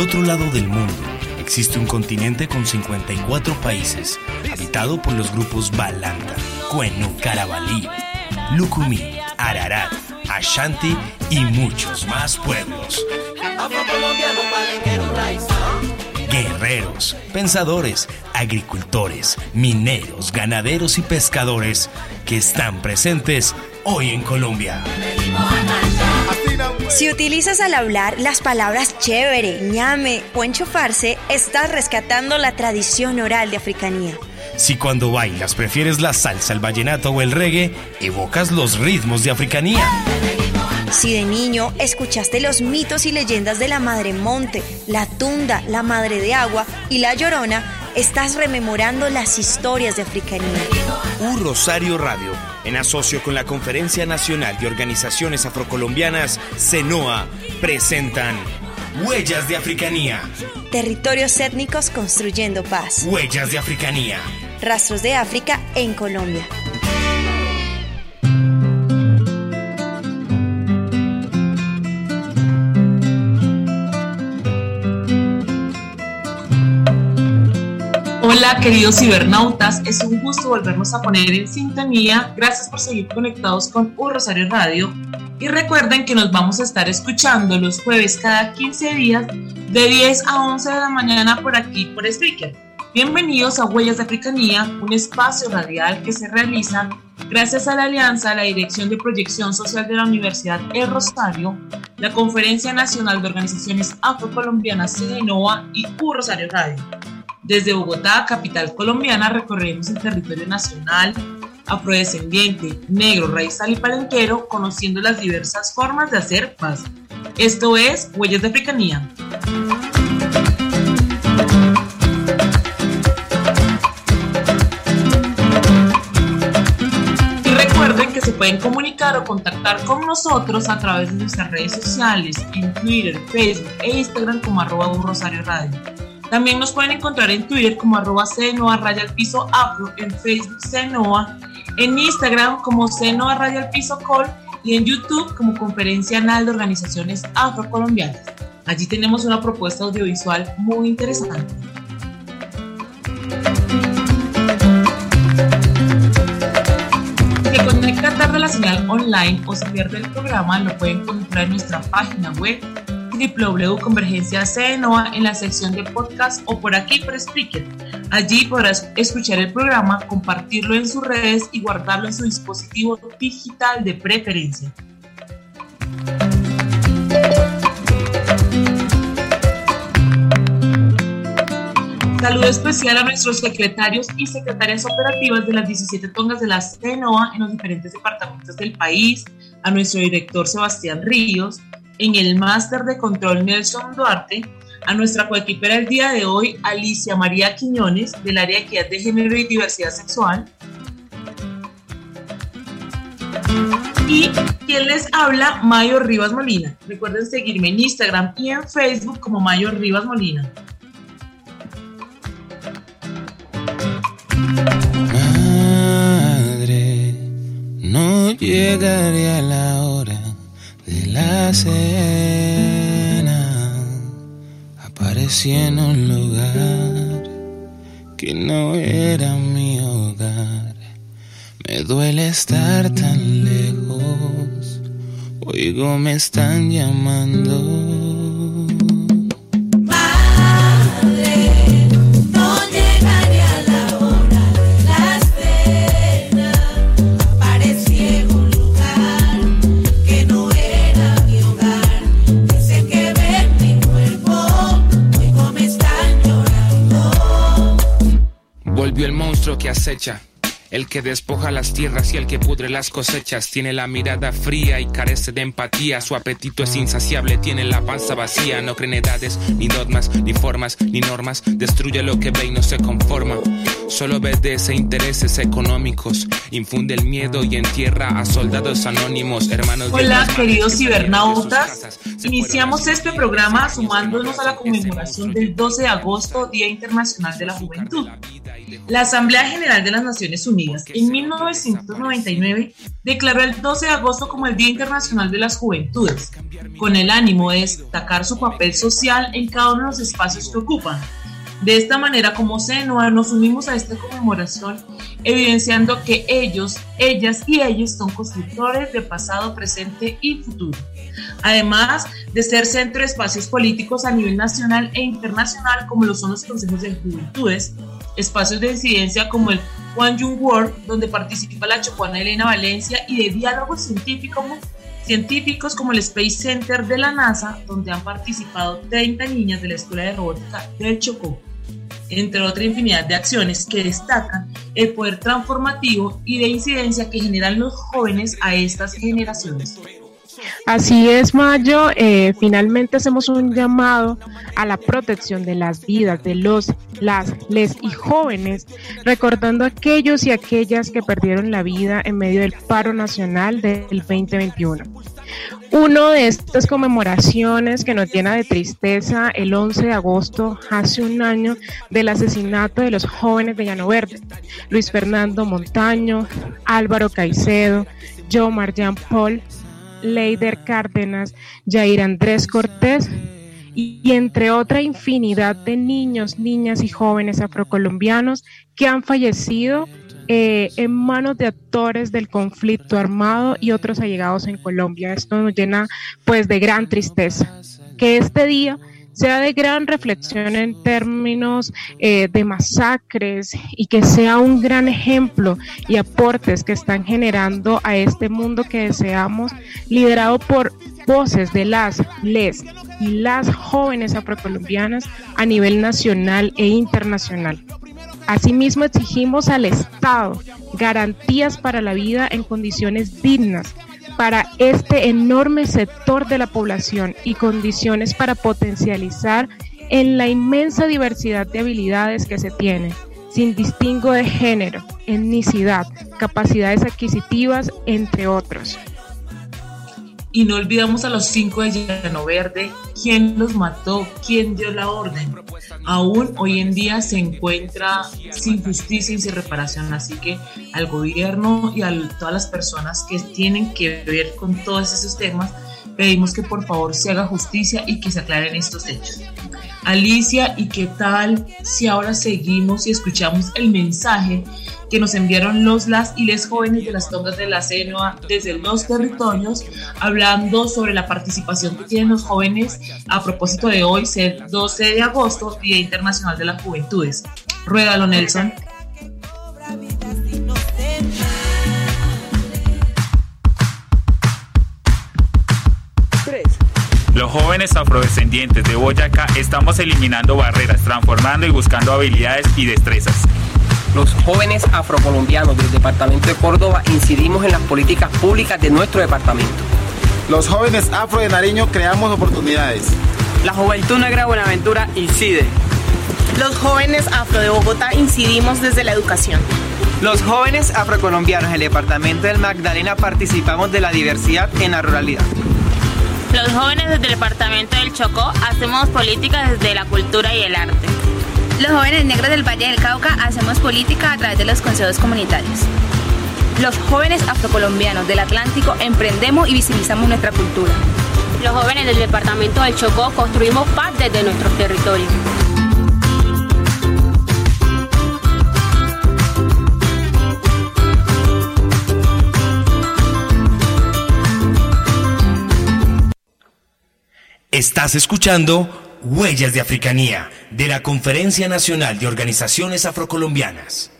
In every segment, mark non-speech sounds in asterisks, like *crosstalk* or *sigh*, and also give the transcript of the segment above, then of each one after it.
Otro lado del mundo existe un continente con 54 países, habitado por los grupos Balanta, Cuenu, Carabalí, Lucumí, Ararat, Ashanti y muchos más pueblos. Guerreros, pensadores, agricultores, mineros, ganaderos y pescadores que están presentes hoy en Colombia. Si utilizas al hablar las palabras chévere, ñame o enchufarse, estás rescatando la tradición oral de africanía. Si cuando bailas prefieres la salsa, el vallenato o el reggae, evocas los ritmos de africanía. Si de niño escuchaste los mitos y leyendas de la Madre Monte, la Tunda, la Madre de Agua y la Llorona, estás rememorando las historias de africanía. Un Rosario Radio, en asocio con la Conferencia Nacional de Organizaciones Afrocolombianas, CENOA, presentan Huellas de Africanía. Territorios étnicos construyendo paz. Huellas de Africanía. Rastros de África en Colombia. Hola queridos cibernautas, es un gusto volvernos a poner en sintonía. Gracias por seguir conectados con Un Rosario Radio. Y recuerden que nos vamos a estar escuchando los jueves cada 15 días de 10 a 11 de la mañana por aquí por Spreaker. Bienvenidos a Huellas de Africanía, un espacio radial que se realiza gracias a la alianza, la Dirección de Proyección Social de la Universidad El Rosario, la Conferencia Nacional de Organizaciones Afrocolombianas CIDENOA y U Rosario Radio. Desde Bogotá, capital colombiana, recorremos el territorio nacional, afrodescendiente, negro, raizal y palenquero, conociendo las diversas formas de hacer paz. Esto es Huellas de Africanía. Se pueden comunicar o contactar con nosotros a través de nuestras redes sociales, en Twitter, Facebook e Instagram como arroba un Rosario Radio. También nos pueden encontrar en Twitter como arroba Cenoa raya al en Facebook Cenoa, en Instagram como Cenoa raya al y en YouTube como Conferencia Anal de Organizaciones Afrocolombianas. Allí tenemos una propuesta audiovisual muy interesante. Se conecta tarde la señal online o se pierde el programa, lo pueden encontrar en nuestra página web www.convergenciacnoa en la sección de podcast o por aquí por Spreaker. Allí podrás escuchar el programa, compartirlo en sus redes y guardarlo en su dispositivo digital de preferencia. Saludo especial a nuestros secretarios y secretarias operativas de las 17 tongas de la CENOA en los diferentes departamentos del país, a nuestro director Sebastián Ríos, en el máster de control Nelson Duarte, a nuestra coequipera el día de hoy, Alicia María Quiñones, del área de equidad de género y diversidad sexual. Y quien les habla, Mayo Rivas Molina. Recuerden seguirme en Instagram y en Facebook como Mayo Rivas Molina. Madre, no llegaré a la hora la cena. Aparecí en un lugar que no era mi hogar. Me duele estar tan lejos. Oigo, me están llamando. Que acecha. El que despoja las tierras y el que pudre las cosechas tiene la mirada fría y carece de empatía. Su apetito es insaciable, tiene la panza vacía. No cree en edades, ni dogmas, ni formas, ni normas. Destruye lo que ve y no se conforma. Solo obedece intereses económicos. Infunde el miedo y entierra a soldados anónimos, hermanos. Hola, queridos cibernautas. Iniciamos este programa sumándonos a la conmemoración del 12 de agosto, Día Internacional de la Juventud. La Asamblea General de las Naciones Unidas en 1999 declaró el 12 de agosto como el Día Internacional de las Juventudes, con el ánimo de destacar su papel social en cada uno de los espacios que ocupan. De esta manera, como SENOA, nos unimos a esta conmemoración, evidenciando que ellos, ellas y ellos son constructores de pasado, presente y futuro. Además de ser centro de espacios políticos a nivel nacional e internacional, como lo son los consejos de juventudes, espacios de incidencia como el Young World, donde participa la Chocuana Elena Valencia, y de diálogos científicos, científicos como el Space Center de la NASA, donde han participado 30 niñas de la Escuela de Robótica del Chocó, entre otra infinidad de acciones que destacan el poder transformativo y de incidencia que generan los jóvenes a estas generaciones. Así es, Mayo. Eh, finalmente hacemos un llamado a la protección de las vidas de los, las, les y jóvenes, recordando a aquellos y aquellas que perdieron la vida en medio del paro nacional del 2021. Uno de estas conmemoraciones que nos llena de tristeza, el 11 de agosto, hace un año, del asesinato de los jóvenes de Llano Verde, Luis Fernando Montaño, Álvaro Caicedo, Joe Marjan Paul, Leider Cárdenas, Jair Andrés Cortés y, y, entre otra infinidad de niños, niñas y jóvenes afrocolombianos que han fallecido eh, en manos de actores del conflicto armado y otros allegados en Colombia. Esto nos llena pues de gran tristeza. Que este día sea de gran reflexión en términos eh, de masacres y que sea un gran ejemplo y aportes que están generando a este mundo que deseamos, liderado por voces de las, les y las jóvenes afrocolombianas a nivel nacional e internacional. Asimismo, exigimos al Estado garantías para la vida en condiciones dignas para este enorme sector de la población y condiciones para potencializar en la inmensa diversidad de habilidades que se tiene, sin distingo de género, etnicidad, capacidades adquisitivas, entre otros. Y no olvidamos a los cinco de Llano Verde, quién los mató, quién dio la orden. Aún hoy en día se encuentra sin justicia y sin reparación. Así que al gobierno y a todas las personas que tienen que ver con todos esos temas, pedimos que por favor se haga justicia y que se aclaren estos hechos. Alicia, ¿y qué tal si ahora seguimos y escuchamos el mensaje que nos enviaron los, las y les jóvenes de las tongas de la CENOA desde los territorios, hablando sobre la participación que tienen los jóvenes a propósito de hoy, ser 12 de agosto, Día Internacional de las Juventudes. Ruégalo, Nelson. Los jóvenes afrodescendientes de Boyacá estamos eliminando barreras, transformando y buscando habilidades y destrezas. Los jóvenes afrocolombianos del departamento de Córdoba incidimos en las políticas públicas de nuestro departamento. Los jóvenes afro de Nariño creamos oportunidades. La juventud negra Buenaventura incide. Los jóvenes afro de Bogotá incidimos desde la educación. Los jóvenes afrocolombianos del departamento del Magdalena participamos de la diversidad en la ruralidad. Los jóvenes del departamento del Chocó hacemos política desde la cultura y el arte. Los jóvenes negros del Valle del Cauca hacemos política a través de los consejos comunitarios. Los jóvenes afrocolombianos del Atlántico emprendemos y visibilizamos nuestra cultura. Los jóvenes del departamento del Chocó construimos paz desde nuestros territorios. Estás escuchando Huellas de Africanía de la Conferencia Nacional de Organizaciones Afrocolombianas.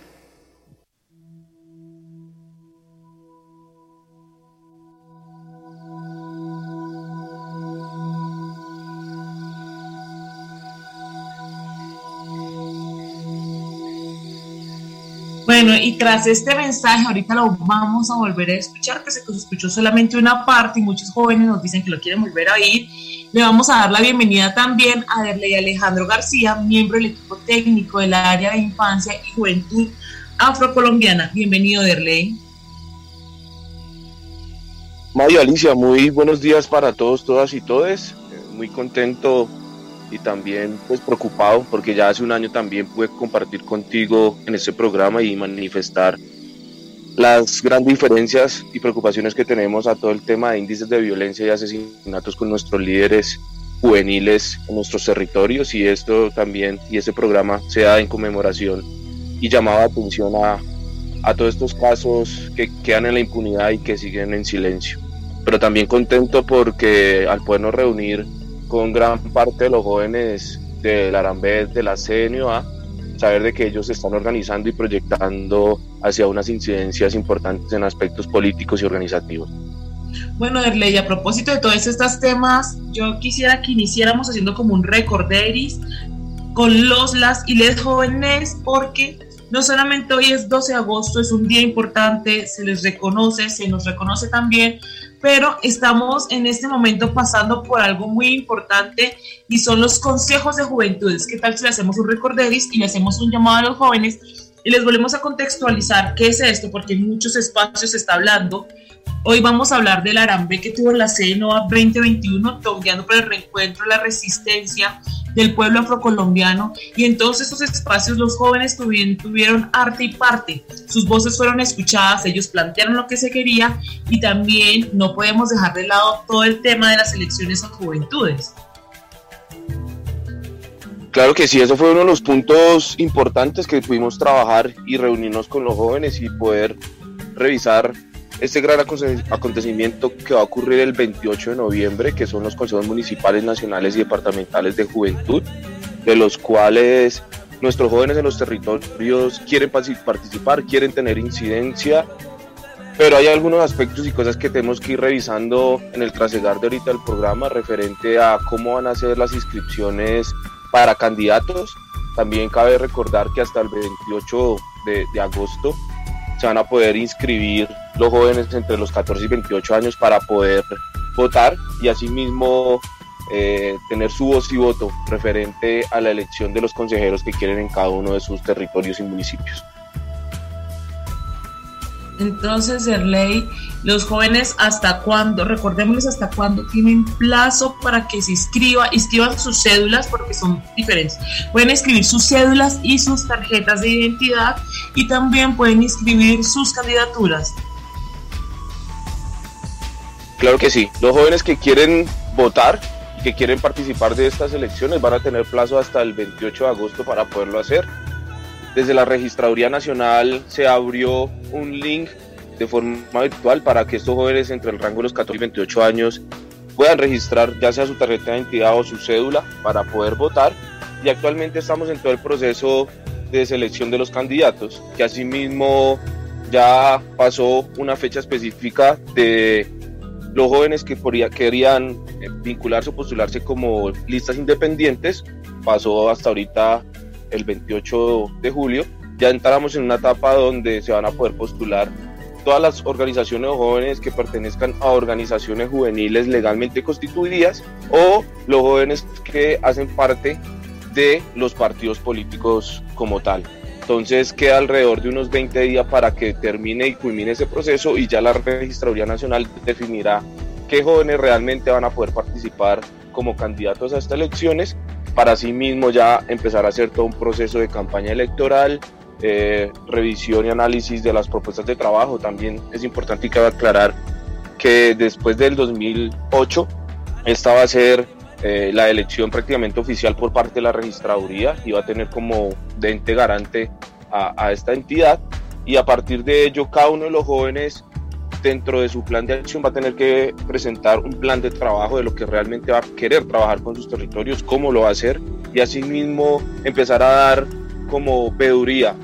Bueno, y tras este mensaje, ahorita lo vamos a volver a escuchar, que se escuchó solamente una parte y muchos jóvenes nos dicen que lo quieren volver a oír. Le vamos a dar la bienvenida también a Derley Alejandro García, miembro del equipo técnico del área de infancia y juventud afrocolombiana. Bienvenido, Derley. Mario Alicia, muy buenos días para todos, todas y todes. Muy contento y también pues preocupado porque ya hace un año también pude compartir contigo en este programa y manifestar las grandes diferencias y preocupaciones que tenemos a todo el tema de índices de violencia y asesinatos con nuestros líderes juveniles en nuestros territorios y esto también y este programa se da en conmemoración y llamaba atención a, a todos estos casos que quedan en la impunidad y que siguen en silencio. Pero también contento porque al podernos reunir con gran parte de los jóvenes del Arambet, de la CNOA, saber de que ellos se están organizando y proyectando hacia unas incidencias importantes en aspectos políticos y organizativos. Bueno, Derley, a propósito de todos estos temas, yo quisiera que iniciáramos haciendo como un recorderis con los, las y les jóvenes, porque no solamente hoy es 12 de agosto, es un día importante, se les reconoce, se nos reconoce también, pero estamos en este momento pasando por algo muy importante y son los consejos de juventudes. ¿Qué tal si le hacemos un recorderis y le hacemos un llamado a los jóvenes y les volvemos a contextualizar qué es esto? Porque en muchos espacios se está hablando. Hoy vamos a hablar del Arambe que tuvo la CNOA 2021, tongueando por el reencuentro, la resistencia del pueblo afrocolombiano y en todos esos espacios los jóvenes tuvieron, tuvieron arte y parte, sus voces fueron escuchadas, ellos plantearon lo que se quería y también no podemos dejar de lado todo el tema de las elecciones a juventudes. Claro que sí, eso fue uno de los puntos importantes que pudimos trabajar y reunirnos con los jóvenes y poder revisar este gran acontecimiento que va a ocurrir el 28 de noviembre, que son los consejos municipales, nacionales y departamentales de juventud, de los cuales nuestros jóvenes en los territorios quieren participar, quieren tener incidencia, pero hay algunos aspectos y cosas que tenemos que ir revisando en el trasegar de ahorita del programa referente a cómo van a ser las inscripciones para candidatos. También cabe recordar que hasta el 28 de, agosto se van a poder inscribir los jóvenes entre los 14 y 28 años para poder votar y asimismo eh, tener su voz y voto referente a la elección de los consejeros que quieren en cada uno de sus territorios y municipios. Entonces, ley los jóvenes hasta cuándo, recordémosles hasta cuándo tienen plazo para que se inscriba, inscriban sus cédulas porque son diferentes. Pueden escribir sus cédulas y sus tarjetas de identidad y también pueden inscribir sus candidaturas. Claro que sí. Los jóvenes que quieren votar y que quieren participar de estas elecciones van a tener plazo hasta el 28 de agosto para poderlo hacer. Desde la Registraduría Nacional se abrió un link de forma virtual para que estos jóvenes entre el rango de los 14 y 28 años puedan registrar ya sea su tarjeta de identidad o su cédula para poder votar. Y actualmente estamos en todo el proceso de selección de los candidatos, que asimismo ya pasó una fecha específica de los jóvenes que querían vincularse o postularse como listas independientes, pasó hasta ahorita el 28 de julio, ya entramos en una etapa donde se van a poder postular todas las organizaciones de jóvenes que pertenezcan a organizaciones juveniles legalmente constituidas o los jóvenes que hacen parte de los partidos políticos como tal. Entonces queda alrededor de unos 20 días para que termine y culmine ese proceso y ya la Registraduría Nacional definirá qué jóvenes realmente van a poder participar como candidatos a estas elecciones para sí mismo ya empezar a hacer todo un proceso de campaña electoral, eh, revisión y análisis de las propuestas de trabajo. También es importante y cabe aclarar que después del 2008 esta va a ser eh, la elección prácticamente oficial por parte de la registraduría y va a tener como de ente garante a, a esta entidad y a partir de ello cada uno de los jóvenes dentro de su plan de acción va a tener que presentar un plan de trabajo de lo que realmente va a querer trabajar con sus territorios, cómo lo va a hacer y asimismo empezar a dar como veeduría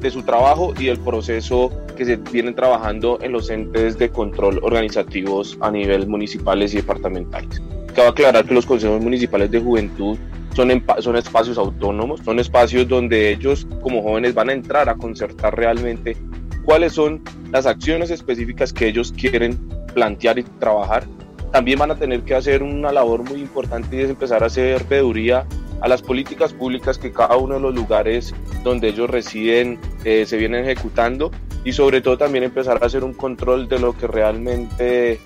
de su trabajo y del proceso que se vienen trabajando en los entes de control organizativos a nivel municipales y departamentales. Cabe aclarar que los consejos municipales de juventud son, son espacios autónomos, son espacios donde ellos como jóvenes van a entrar a concertar realmente cuáles son las acciones específicas que ellos quieren plantear y trabajar. También van a tener que hacer una labor muy importante y es empezar a hacer veeduría a las políticas públicas que cada uno de los lugares donde ellos residen eh, se vienen ejecutando y sobre todo también empezar a hacer un control de lo que realmente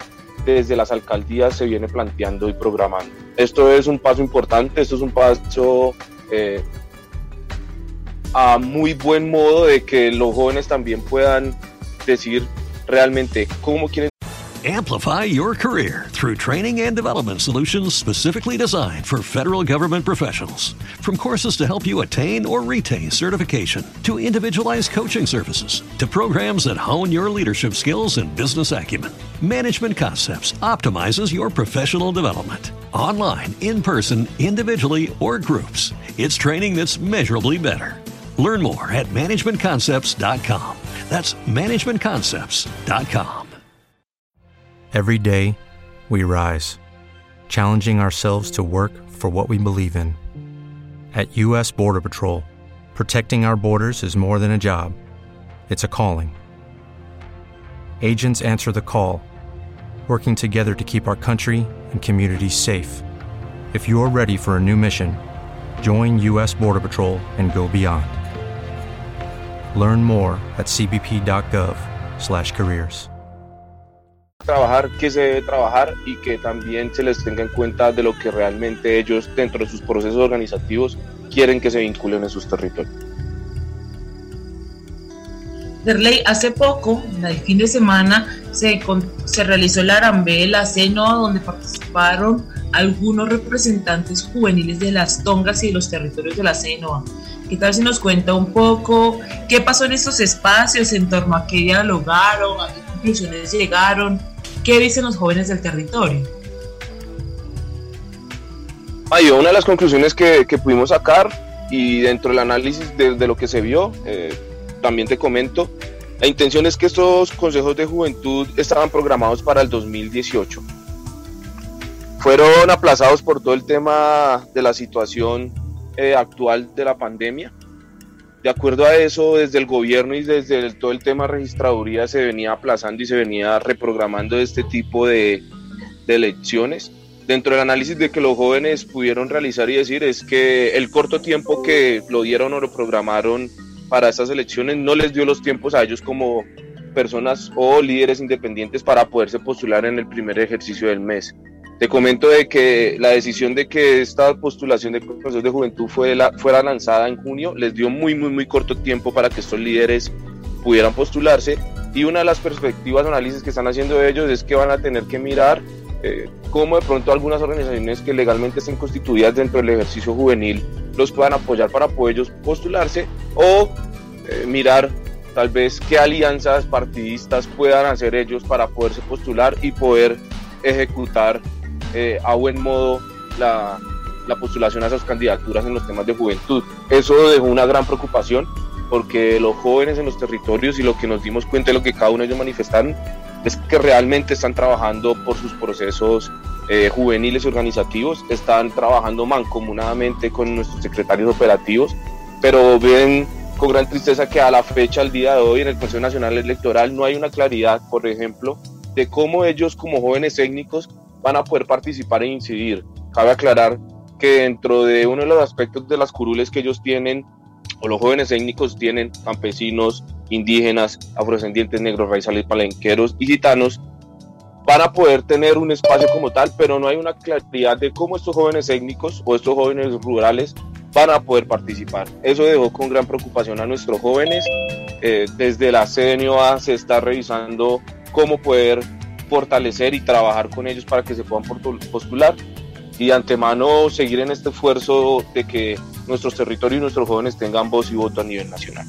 desde las alcaldías se viene planteando y programando. Esto es un paso importante, esto es un paso eh, a muy buen modo de que los jóvenes también puedan decir realmente cómo quieren Amplify your career through training and development solutions specifically designed for federal government professionals. From courses to help you attain or retain certification, to individualized coaching services, to programs that hone your leadership skills and business acumen, Management Concepts optimizes your professional development. Online, in person, individually, or groups, it's training that's measurably better. Learn more at managementconcepts.com. That's managementconcepts.com. Every day, we rise, challenging ourselves to work for what we believe in. At U.S. Border Patrol, protecting our borders is more than a job, it's a calling. Agents answer the call, working together to keep our country and communities safe. If you're ready for a new mission, join U.S. Border Patrol and go beyond. Learn more at cbp.gov/careers. trabajar que se debe trabajar y que también se les tenga en cuenta de lo que realmente ellos dentro de sus procesos organizativos quieren que se vinculen en sus territorios. Derley, hace poco, el fin de semana, se, se realizó el Arambe, la CENOA, donde participaron algunos representantes juveniles de las tongas y de los territorios de la CENOA. ¿Qué tal si nos cuenta un poco qué pasó en estos espacios, en torno a qué dialogaron, a qué conclusiones llegaron, qué dicen los jóvenes del territorio? Ay, una de las conclusiones que, pudimos sacar y dentro del análisis de, de lo que se vio, eh, también te comento, la intención es que estos consejos de juventud estaban programados para el 2018. Fueron aplazados por todo el tema de la situación eh, actual de la pandemia. De acuerdo a eso, desde el gobierno y desde todo el tema registraduría se venía aplazando y se venía reprogramando este tipo de, de elecciones. Dentro del análisis de que los jóvenes pudieron realizar y decir es que el corto tiempo que lo dieron o lo programaron para estas elecciones no les dio los tiempos a ellos como personas o líderes independientes para poderse postular en el primer ejercicio del mes. Te comento de que la decisión de que esta postulación de procesos de juventud fue la, fuera lanzada en junio les dio muy, muy, muy corto tiempo para que estos líderes pudieran postularse. Y una de las perspectivas o análisis que están haciendo ellos es que van a tener que mirar eh, cómo de pronto algunas organizaciones que legalmente estén constituidas dentro del ejercicio juvenil los puedan apoyar para poder ellos postularse o eh, mirar tal vez qué alianzas partidistas puedan hacer ellos para poderse postular y poder ejecutar eh, a buen modo la, la postulación a esas candidaturas en los temas de juventud. Eso dejó una gran preocupación porque los jóvenes en los territorios y lo que nos dimos cuenta de lo que cada uno de ellos manifestaron es que realmente están trabajando por sus procesos eh, juveniles organizativos, están trabajando mancomunadamente con nuestros secretarios operativos, pero ven con gran tristeza que a la fecha, al día de hoy, en el Consejo Nacional Electoral no hay una claridad, por ejemplo, de cómo ellos como jóvenes técnicos van a poder participar e incidir. Cabe aclarar que dentro de uno de los aspectos de las curules que ellos tienen, o los jóvenes técnicos tienen, campesinos, indígenas, afrodescendientes, negros, raizales, palenqueros y gitanos, van a poder tener un espacio como tal, pero no hay una claridad de cómo estos jóvenes étnicos o estos jóvenes rurales van a poder participar. Eso dejó con gran preocupación a nuestros jóvenes. Eh, desde la CNOA se está revisando cómo poder fortalecer y trabajar con ellos para que se puedan postular y de antemano seguir en este esfuerzo de que nuestros territorios y nuestros jóvenes tengan voz y voto a nivel nacional.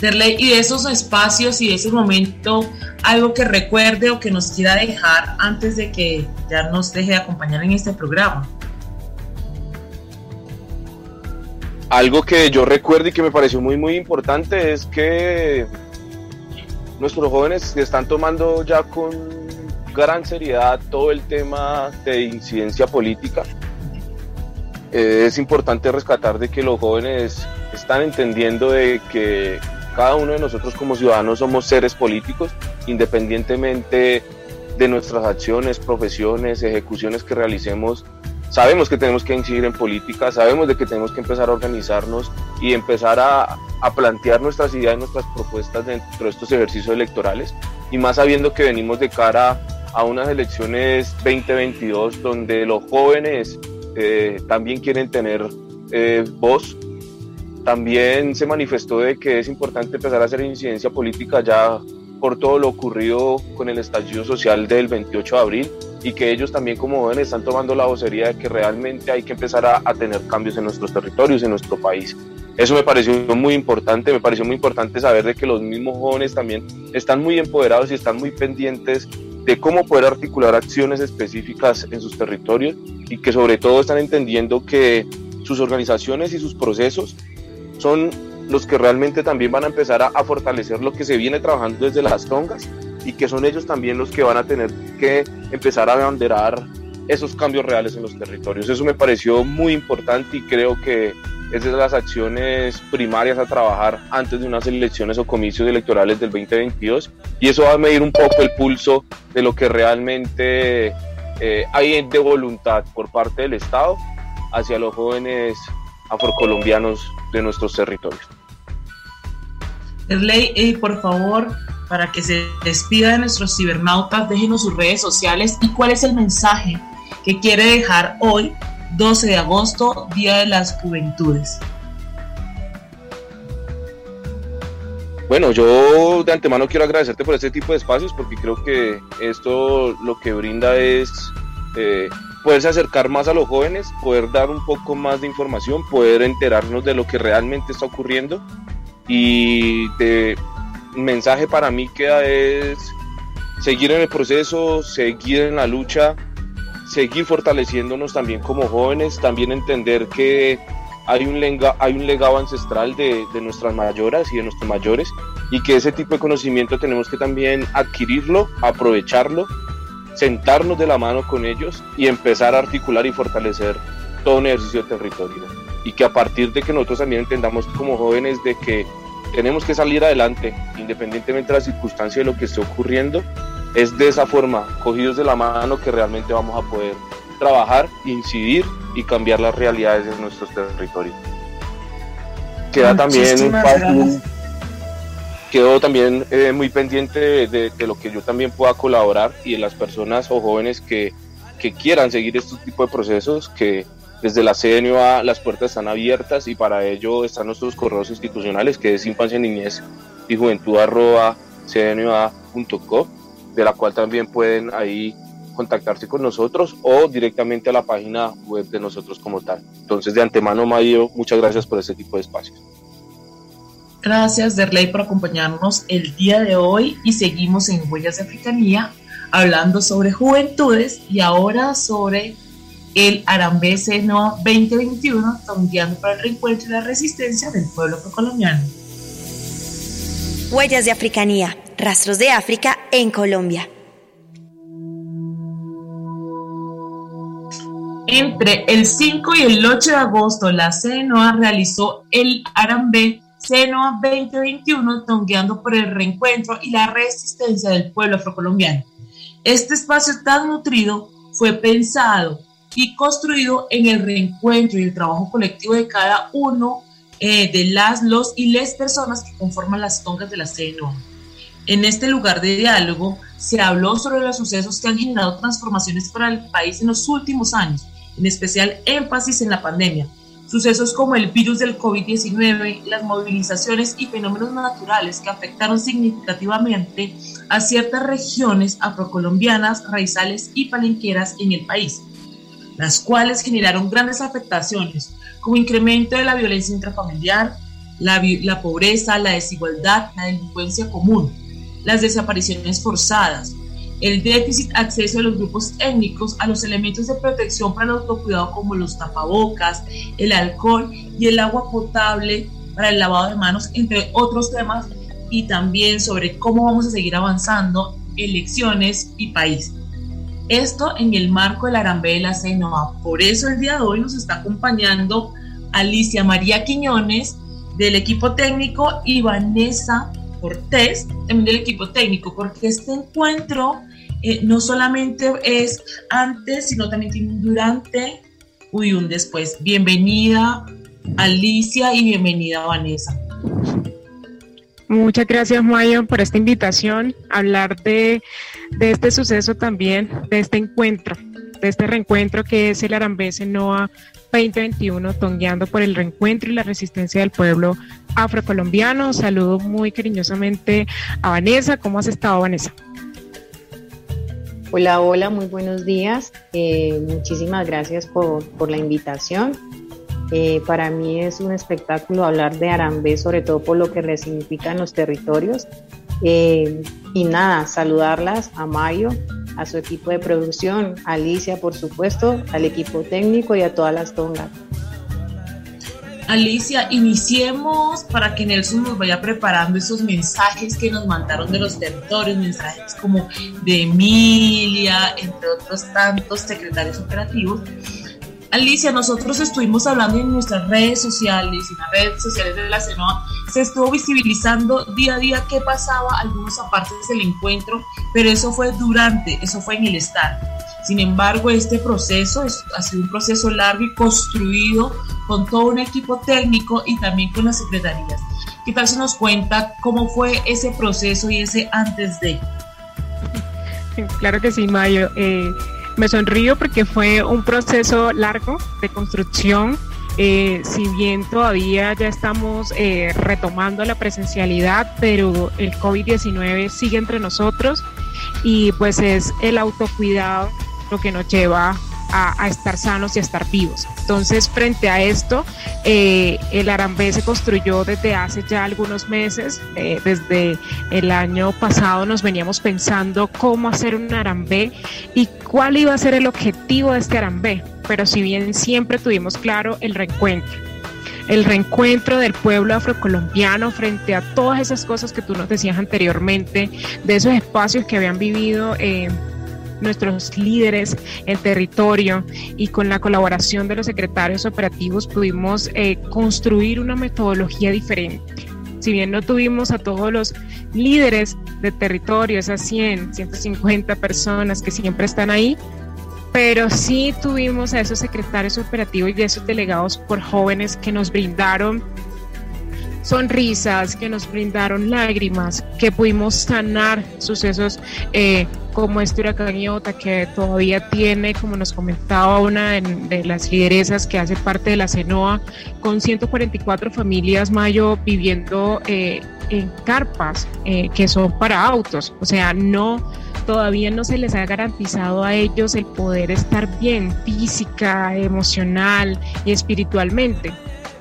Y de esos espacios y de ese momento, algo que recuerde o que nos quiera dejar antes de que ya nos deje de acompañar en este programa. Algo que yo recuerdo y que me pareció muy muy importante es que nuestros jóvenes están tomando ya con gran seriedad todo el tema de incidencia política. eh, es importante rescatar de que los jóvenes están entendiendo de que cada uno de nosotros como ciudadanos somos seres políticos, independientemente de nuestras acciones, profesiones, ejecuciones que realicemos. Sabemos que tenemos que incidir en política, sabemos de que tenemos que empezar a organizarnos y empezar a, a plantear nuestras ideas y nuestras propuestas dentro de estos ejercicios electorales y más sabiendo que venimos de cara a unas elecciones 2022 donde los jóvenes eh, también quieren tener eh, voz. También se manifestó de que es importante empezar a hacer incidencia política ya por todo lo ocurrido con el estallido social del 28 de abril y que ellos también como jóvenes están tomando la vocería de que realmente hay que empezar a, a tener cambios en nuestros territorios, en nuestro país. Eso me pareció muy importante, me pareció muy importante saber de que los mismos jóvenes también están muy empoderados y están muy pendientes de cómo poder articular acciones específicas en sus territorios y que sobre todo están entendiendo que sus organizaciones y sus procesos son los que realmente también van a empezar a, a fortalecer lo que se viene trabajando desde las tongas y que son ellos también los que van a tener que empezar a abanderar esos cambios reales en los territorios. Eso me pareció muy importante y creo que es de las acciones primarias a trabajar antes de unas elecciones o comicios electorales del 2022 y eso va a medir un poco el pulso de lo que realmente eh, hay de voluntad por parte del Estado hacia los jóvenes afrocolombianos de nuestros territorios. Erley, eh, por favor, para que se despida de nuestros cibernautas, déjenos sus redes sociales y cuál es el mensaje que quiere dejar hoy 12 de agosto, Día de las Juventudes. Bueno, yo de antemano quiero agradecerte por este tipo de espacios porque creo que esto lo que brinda es eh, poderse acercar más a los jóvenes, poder dar un poco más de información, poder enterarnos de lo que realmente está ocurriendo y de mensaje para mí queda es seguir en el proceso, seguir en la lucha, seguir fortaleciéndonos también como jóvenes, también entender que hay un, lega, hay un legado ancestral de, de, nuestras mayoras y de nuestros mayores y que ese tipo de conocimiento tenemos que también adquirirlo, aprovecharlo, sentarnos de la mano con ellos y empezar a articular y fortalecer todo un ejercicio de territorio. Y que a partir de que nosotros también entendamos como jóvenes de que tenemos que salir adelante, independientemente de la circunstancia de lo que esté ocurriendo, es de esa forma, cogidos de la mano, que realmente vamos a poder trabajar, incidir y cambiar las realidades de nuestros territorios. Queda también quedo también eh, muy pendiente de, de, de, lo que yo también pueda colaborar y de las personas o jóvenes que, que quieran seguir este tipo de procesos, que desde la CNUA las puertas están abiertas y para ello están nuestros correos institucionales que es infancia, niñez y juventud arroba de la cual también pueden ahí contactarse con nosotros o directamente a la página web de nosotros como tal. Entonces, de antemano, Mayo, muchas gracias por este tipo de espacios. Gracias, Derley, por acompañarnos el día de hoy y seguimos en Huellas de Africanía hablando sobre juventudes y ahora sobre el Arambé Seno 2021, guiando para el reencuentro y la resistencia del pueblo colombiano. Huellas de Africanía, rastros de África en Colombia. Entre el 5 y el 8 de agosto, la CNOA realizó el Arambé CNOA 2021, tongueando por el reencuentro y la resistencia del pueblo afrocolombiano. Este espacio tan nutrido fue pensado y construido en el reencuentro y el trabajo colectivo de cada uno eh, de las, los y les personas que conforman las tongas de la CNOA. En este lugar de diálogo se habló sobre los sucesos que han generado transformaciones para el país en los últimos años, en especial énfasis en la pandemia. Sucesos como el virus del COVID-19, las movilizaciones y fenómenos naturales que afectaron significativamente a ciertas regiones afrocolombianas, raizales y palenqueras en el país, las cuales generaron grandes afectaciones como incremento de la violencia intrafamiliar, la, la pobreza, la desigualdad, la delincuencia común, las desapariciones forzadas, el déficit acceso de los grupos étnicos a los elementos de protección para el autocuidado como los tapabocas, el alcohol y el agua potable para el lavado de manos, entre otros temas, y también sobre cómo vamos a seguir avanzando elecciones y país. Esto en el marco del Arambe de la CENOA. Por eso el día de hoy nos está acompañando Alicia María Quiñones del equipo técnico y Vanessa Cortés, también del equipo técnico, porque este encuentro eh, no solamente es antes, sino también tiene un durante y un después. Bienvenida Alicia y bienvenida Vanessa. Muchas gracias Mayo por esta invitación, hablar de, de este suceso también, de este encuentro, de este reencuentro que es el Arambese NOA 2021, tongueando por el reencuentro y la resistencia del pueblo afrocolombiano. Saludo muy cariñosamente a Vanessa. ¿Cómo has estado, Vanessa? Hola, hola, muy buenos días. Eh, muchísimas gracias por, la invitación. Eh, para mí es un espectáculo hablar de Arambé, sobre todo por lo que resignifican los territorios. Eh, y nada, saludarlas a Mario, a su equipo de producción, Alicia, por supuesto, al equipo técnico y a todas las tongas. Alicia, iniciemos para que Nelson nos vaya preparando esos mensajes que nos mandaron de los territorios, mensajes como de Emilia, entre otros tantos secretarios operativos. Alicia, nosotros estuvimos hablando en nuestras redes sociales, en las redes sociales de la CENOA, se estuvo visibilizando día a día qué pasaba, algunos aparte del encuentro, pero eso fue durante, eso fue en el Estado. Sin embargo, este proceso es, ha sido un proceso largo y construido con todo un equipo técnico y también con las secretarías. ¿Qué tal se nos cuenta cómo fue ese proceso y ese antes de? Claro que sí, Mayo. Eh, me sonrío porque fue un proceso largo de construcción. Eh, si bien todavía ya estamos eh, retomando la presencialidad, pero el COVID-19 sigue entre nosotros y pues es el autocuidado lo que nos lleva a, estar sanos y a estar vivos. Entonces, frente a esto, eh, el Arambé se construyó desde hace ya algunos meses, eh, desde el año pasado nos veníamos pensando cómo hacer un Arambé y cuál iba a ser el objetivo de este Arambé, pero si bien siempre tuvimos claro el reencuentro el reencuentro del pueblo afrocolombiano frente a todas esas cosas que tú nos decías anteriormente, de esos espacios que habían vivido eh, nuestros líderes en territorio y con la colaboración de los secretarios operativos pudimos eh, construir una metodología diferente. Si bien no tuvimos a todos los líderes de territorio, esas 100, 150 personas que siempre están ahí, pero sí tuvimos a esos secretarios operativos y a esos delegados por jóvenes que nos brindaron sonrisas, que nos brindaron lágrimas, que pudimos sanar sucesos eh, como este huracán Iota, que todavía tiene, como nos comentaba una de, las lideresas que hace parte de la CENOA, con 144 familias mayo viviendo eh, en carpas eh, que son para autos, o sea, no todavía no se les ha garantizado a ellos el poder estar bien física, emocional y espiritualmente.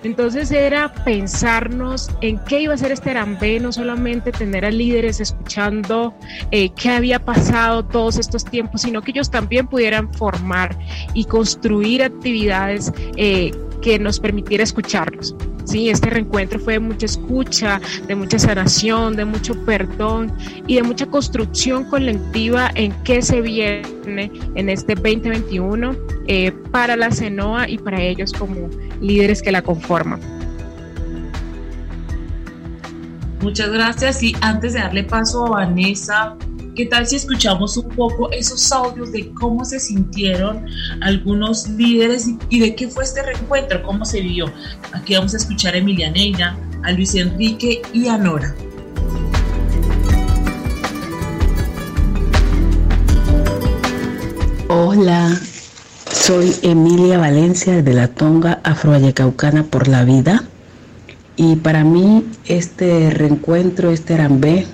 Entonces era pensarnos en qué iba a ser este Arambé, no solamente tener a líderes escuchando eh, qué había pasado todos estos tiempos, sino que ellos también pudieran formar y construir actividades eh, que nos permitiera escucharlos. Sí, este reencuentro fue de mucha escucha, de mucha sanación, de mucho perdón y de mucha construcción colectiva en qué se viene en este 2021 eh, para la CENOA y para ellos como líderes que la conforman. Muchas gracias y antes de darle paso a Vanessa, ¿qué tal si escuchamos un poco esos audios de cómo se sintieron algunos líderes y de qué fue este reencuentro, cómo se vio? Aquí vamos a escuchar a Emilia a Luis Enrique y a Nora. Hola, soy Emilia Valencia de la Tonga Afroayecaucana por la Vida y para mí este reencuentro, este Arambé,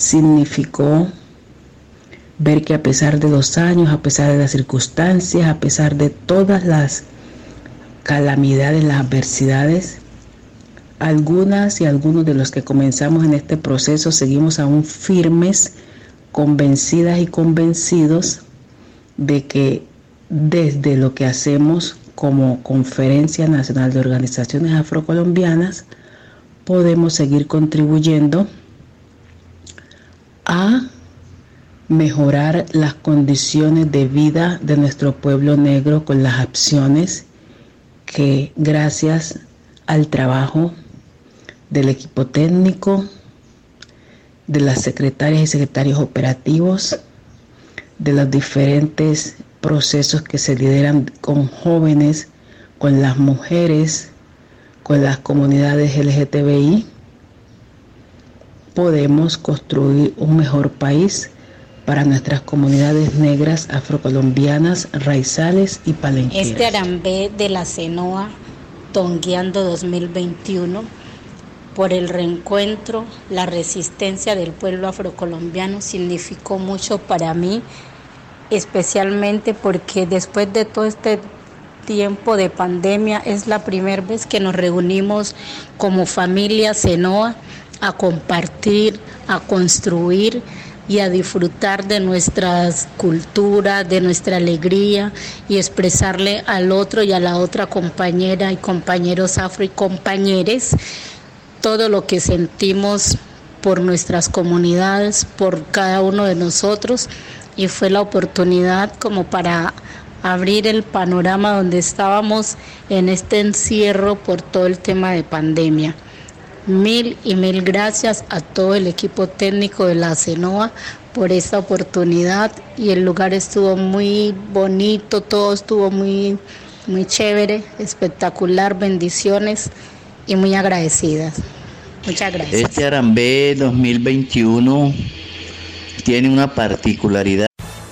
significó ver que a pesar de los años, a pesar de las circunstancias, a pesar de todas las calamidades, las adversidades, algunas y algunos de los que comenzamos en este proceso seguimos aún firmes, convencidas y convencidos de que desde lo que hacemos como Conferencia Nacional de Organizaciones Afrocolombianas, podemos seguir contribuyendo a mejorar las condiciones de vida de nuestro pueblo negro con las acciones que gracias al trabajo del equipo técnico, de las secretarias y secretarios operativos, de los diferentes procesos que se lideran con jóvenes, con las mujeres, con las comunidades LGTBI, podemos construir un mejor país para nuestras comunidades negras, afrocolombianas, raizales y palenqueras. Este Arambé de la Cenoa, Tongueando 2021, por el reencuentro, la resistencia del pueblo afrocolombiano significó mucho para mí, especialmente porque después de todo este tiempo de pandemia es la primera vez que nos reunimos como familia Cenoa a compartir, a construir y a disfrutar de nuestras culturas, de nuestra alegría y expresarle al otro y a la otra compañera y compañeros afro y compañeres todo lo que sentimos por nuestras comunidades, por cada uno de nosotros y fue la oportunidad como para abrir el panorama donde estábamos en este encierro por todo el tema de pandemia. Mil y mil gracias a todo el equipo técnico de la CENOA por esta oportunidad y el lugar estuvo muy bonito, todo estuvo muy, muy chévere, espectacular, bendiciones y muy agradecidas. Muchas gracias. Este Arambé 2021 tiene una particularidad.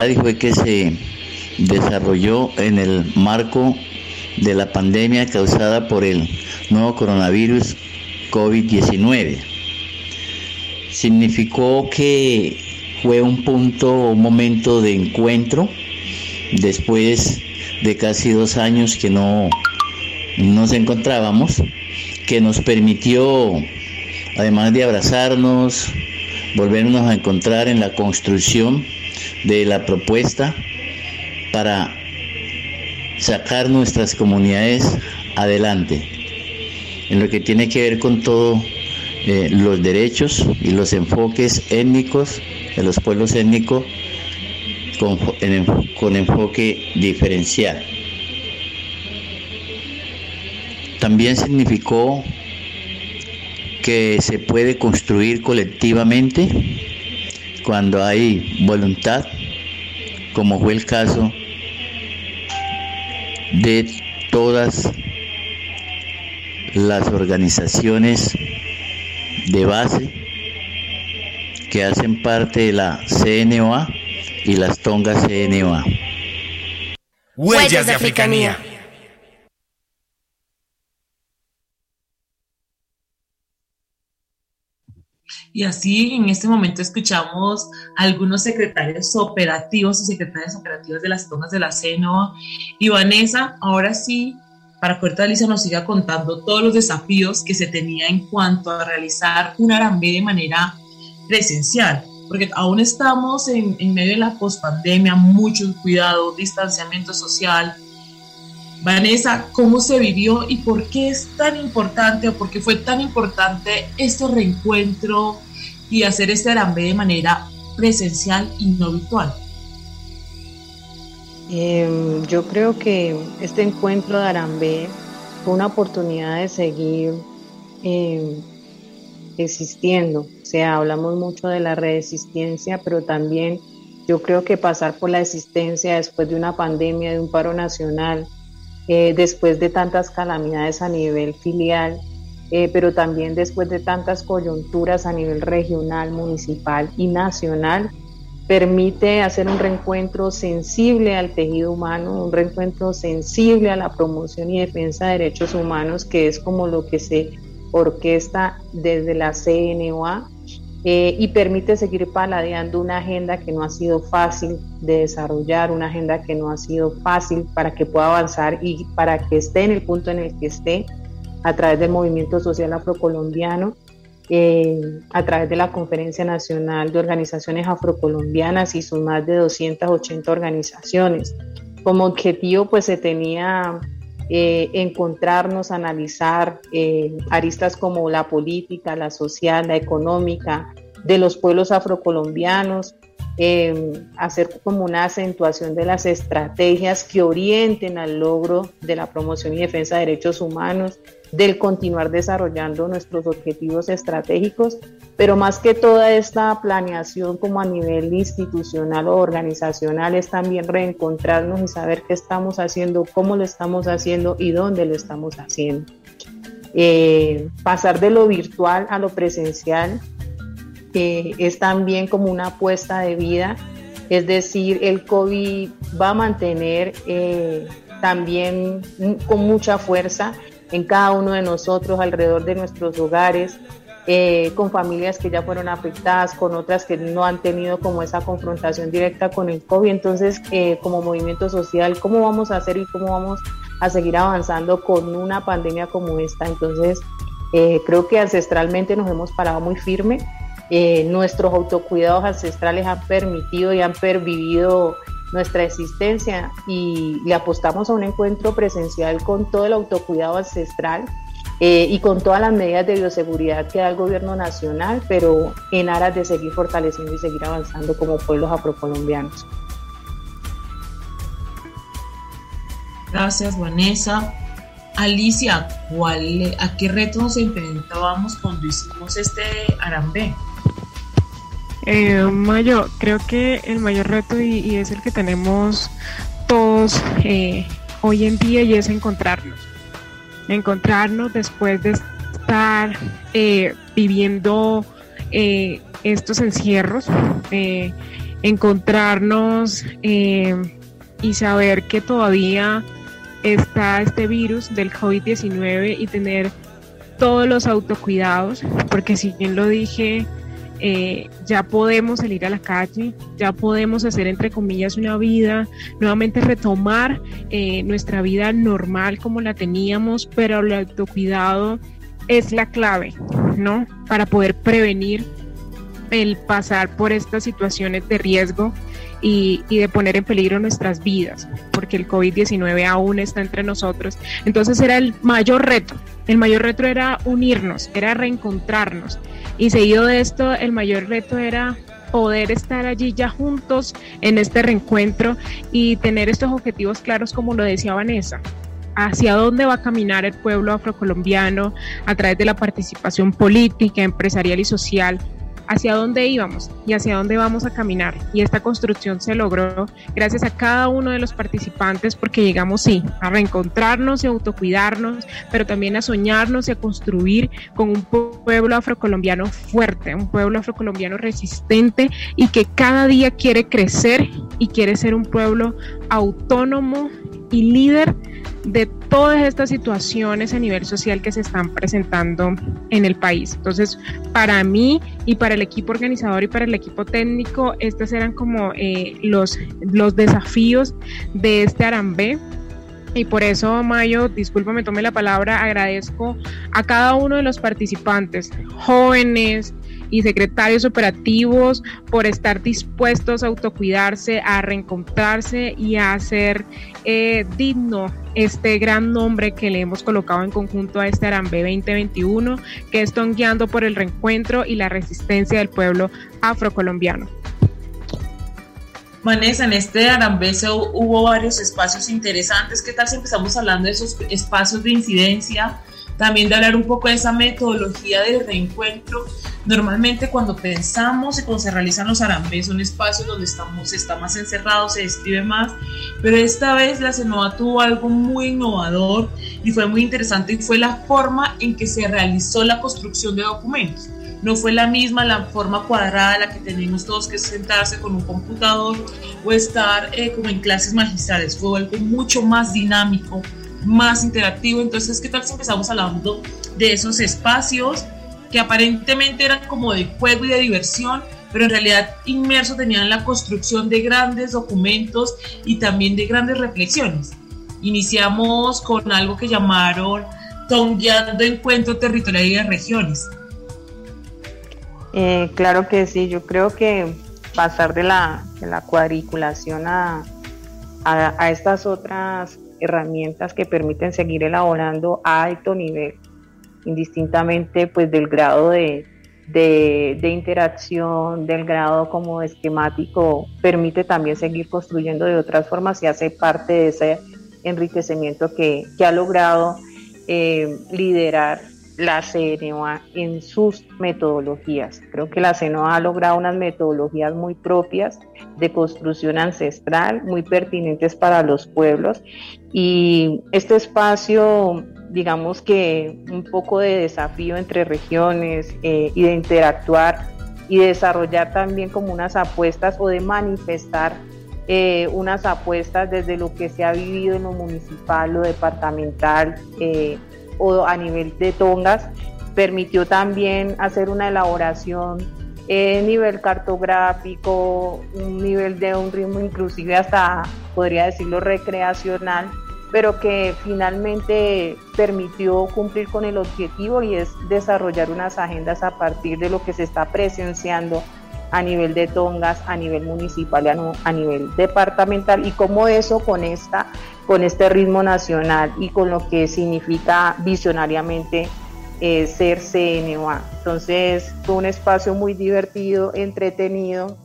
fue que se desarrolló en el marco de la pandemia causada por el nuevo coronavirus COVID-19. Significó que fue un punto, un momento de encuentro después de casi dos años que no nos encontrábamos, que nos permitió, además de abrazarnos, volvernos a encontrar en la construcción de la propuesta para sacar nuestras comunidades adelante en lo que tiene que ver con todos eh, los derechos y los enfoques étnicos de los pueblos étnicos con, con enfoque diferencial. También significó que se puede construir colectivamente cuando hay voluntad, como fue el caso de todas las organizaciones de base que hacen parte de la CNOA y las Tongas CNOA. Huellas de Africanía. Y así en este momento escuchamos a algunos secretarios operativos y secretarias operativas de las tomas de la CENOA. Y Vanessa, ahora sí, para que Alicia nos siga contando todos los desafíos que se tenía en cuanto a realizar un Arambé de manera presencial, porque aún estamos en, en medio de la pospandemia, mucho cuidado, distanciamiento social. Vanessa, ¿cómo se vivió y por qué es tan importante o por qué fue tan importante este reencuentro y hacer este Arambé de manera presencial y no virtual? Eh, yo creo que este encuentro de Arambé fue una oportunidad de seguir eh, existiendo. O sea, hablamos mucho de la resistencia, pero también Yo creo que pasar por la existencia después de una pandemia, de un paro nacional, eh, después de tantas calamidades a nivel filial, eh, pero también después de tantas coyunturas a nivel regional, municipal y nacional, permite hacer un reencuentro sensible al tejido humano, un reencuentro sensible a la promoción y defensa de derechos humanos, que es como lo que se orquesta desde la CNOA eh, y permite seguir paladeando una agenda que no ha sido fácil de desarrollar, una agenda que no ha sido fácil para que pueda avanzar y para que esté en el punto en el que esté a través del movimiento social afrocolombiano, eh, a través de la Conferencia Nacional de Organizaciones Afrocolombianas y sus más de 280 organizaciones. Como objetivo pues se tenía eh, encontrarnos, analizar eh, aristas como la política, la social, la económica de los pueblos afrocolombianos, eh, hacer como una acentuación de las estrategias que orienten al logro de la promoción y defensa de derechos humanos, del continuar desarrollando nuestros objetivos estratégicos, pero más que toda esta planeación como a nivel institucional o organizacional es también reencontrarnos y saber qué estamos haciendo, cómo lo estamos haciendo y dónde lo estamos haciendo. Eh, pasar de lo virtual a lo presencial es también como una apuesta de vida, es decir, el COVID va a mantener eh, también con mucha fuerza en cada uno de nosotros, alrededor de nuestros hogares, eh, con familias que ya fueron afectadas, con otras que no han tenido como esa confrontación directa con el COVID. Entonces, eh, como movimiento social, ¿cómo vamos a hacer y cómo vamos a seguir avanzando con una pandemia como esta? Entonces, eh, creo que ancestralmente nos hemos parado muy firme. Nuestros autocuidados ancestrales han permitido y han pervivido nuestra existencia y le apostamos a un encuentro presencial con todo el autocuidado ancestral eh, y con todas las medidas de bioseguridad que da el gobierno nacional, pero en aras de seguir fortaleciendo y seguir avanzando como pueblos afrocolombianos. Gracias, Vanessa. Alicia, ¿cuál, ¿a qué reto nos enfrentábamos cuando hicimos este Arambé? Eh, Mayo, creo que el mayor reto y, es el que tenemos todos eh, hoy en día y es encontrarnos. Encontrarnos después de estar eh, viviendo eh, estos encierros, encontrarnos y saber que todavía está este virus del COVID-19 y tener todos los autocuidados, porque si bien lo dije, eh, ya podemos salir a la calle, ya podemos hacer entre comillas una vida, nuevamente retomar eh, nuestra vida normal como la teníamos, pero el autocuidado es la clave, ¿no? Para poder prevenir el pasar por estas situaciones de riesgo y, y, de poner en peligro nuestras vidas, porque el COVID-19 aún está entre nosotros. Entonces era el mayor reto, el mayor reto era unirnos, era reencontrarnos, y seguido de esto, el mayor reto era poder estar allí ya juntos en este reencuentro y tener estos objetivos claros como lo decía Vanessa. Hacia dónde va a caminar el pueblo afrocolombiano a través de la participación política, empresarial y social hacia dónde íbamos y hacia dónde vamos a caminar. Y esta construcción se logró gracias a cada uno de los participantes porque llegamos, sí, a reencontrarnos y autocuidarnos, pero también a soñarnos y a construir con un pueblo afrocolombiano fuerte, un pueblo afrocolombiano resistente y que cada día quiere crecer y quiere ser un pueblo autónomo y líder de todas estas situaciones a nivel social que se están presentando en el país. Entonces, para mí y para el equipo organizador y para el equipo técnico, estos eran como eh, los, los desafíos de este Arambé. Y por eso, Mayo, discúlpame, tome la palabra, agradezco a cada uno de los participantes, jóvenes, y secretarios operativos por estar dispuestos a autocuidarse, a reencontrarse y a hacer eh, digno este gran nombre que le hemos colocado en conjunto a este Arambe 2021, que están guiando por el reencuentro y la resistencia del pueblo afrocolombiano. Vanessa, en este Arambe hubo varios espacios interesantes. ¿Qué tal si empezamos hablando de esos espacios de incidencia? También de hablar un poco de esa metodología de reencuentro. Normalmente cuando pensamos y cuando se realizan los arambés son espacios donde estamos, está más encerrado, se describe más, pero esta vez la CENOA tuvo algo muy innovador y fue muy interesante y fue la forma en que se realizó la construcción de documentos no fue la misma la forma cuadrada la que tenemos todos que sentarse con un computador o estar eh, como en clases magistrales, fue algo mucho más dinámico, más interactivo. Entonces, ¿qué tal si empezamos hablando de esos espacios que aparentemente eran como de juego y de diversión, pero en realidad inmersos tenían la construcción de grandes documentos y también de grandes reflexiones? Iniciamos con algo que llamaron Tongueando Encuentro Territorial y de Regiones eh, claro que sí, yo creo que pasar de la, cuadriculación a, estas otras herramientas que permiten seguir elaborando a alto nivel, indistintamente pues del grado de, interacción, del grado como esquemático, permite también seguir construyendo de otras formas y hace parte de ese enriquecimiento que, ha logrado eh, liderar la CNOA en sus metodologías. Creo que la CNOA ha logrado unas metodologías muy propias de construcción ancestral, muy pertinentes para los pueblos. Y este espacio, digamos que un poco de desafío entre regiones eh, y de interactuar y desarrollar también como unas apuestas o de manifestar eh, unas apuestas desde lo que se ha vivido en lo municipal, lo departamental, eh, o a nivel de tongas, permitió también hacer una elaboración en nivel cartográfico, un nivel de un ritmo inclusive hasta, podría decirlo, recreacional, pero que finalmente permitió cumplir con el objetivo y es desarrollar unas agendas a partir de lo que se está presenciando a nivel de Tongas, a nivel municipal a, nivel departamental. Y cómo eso conecta con este ritmo nacional y con lo que significa visionariamente eh, ser CNOA. Entonces fue un espacio muy divertido, entretenido,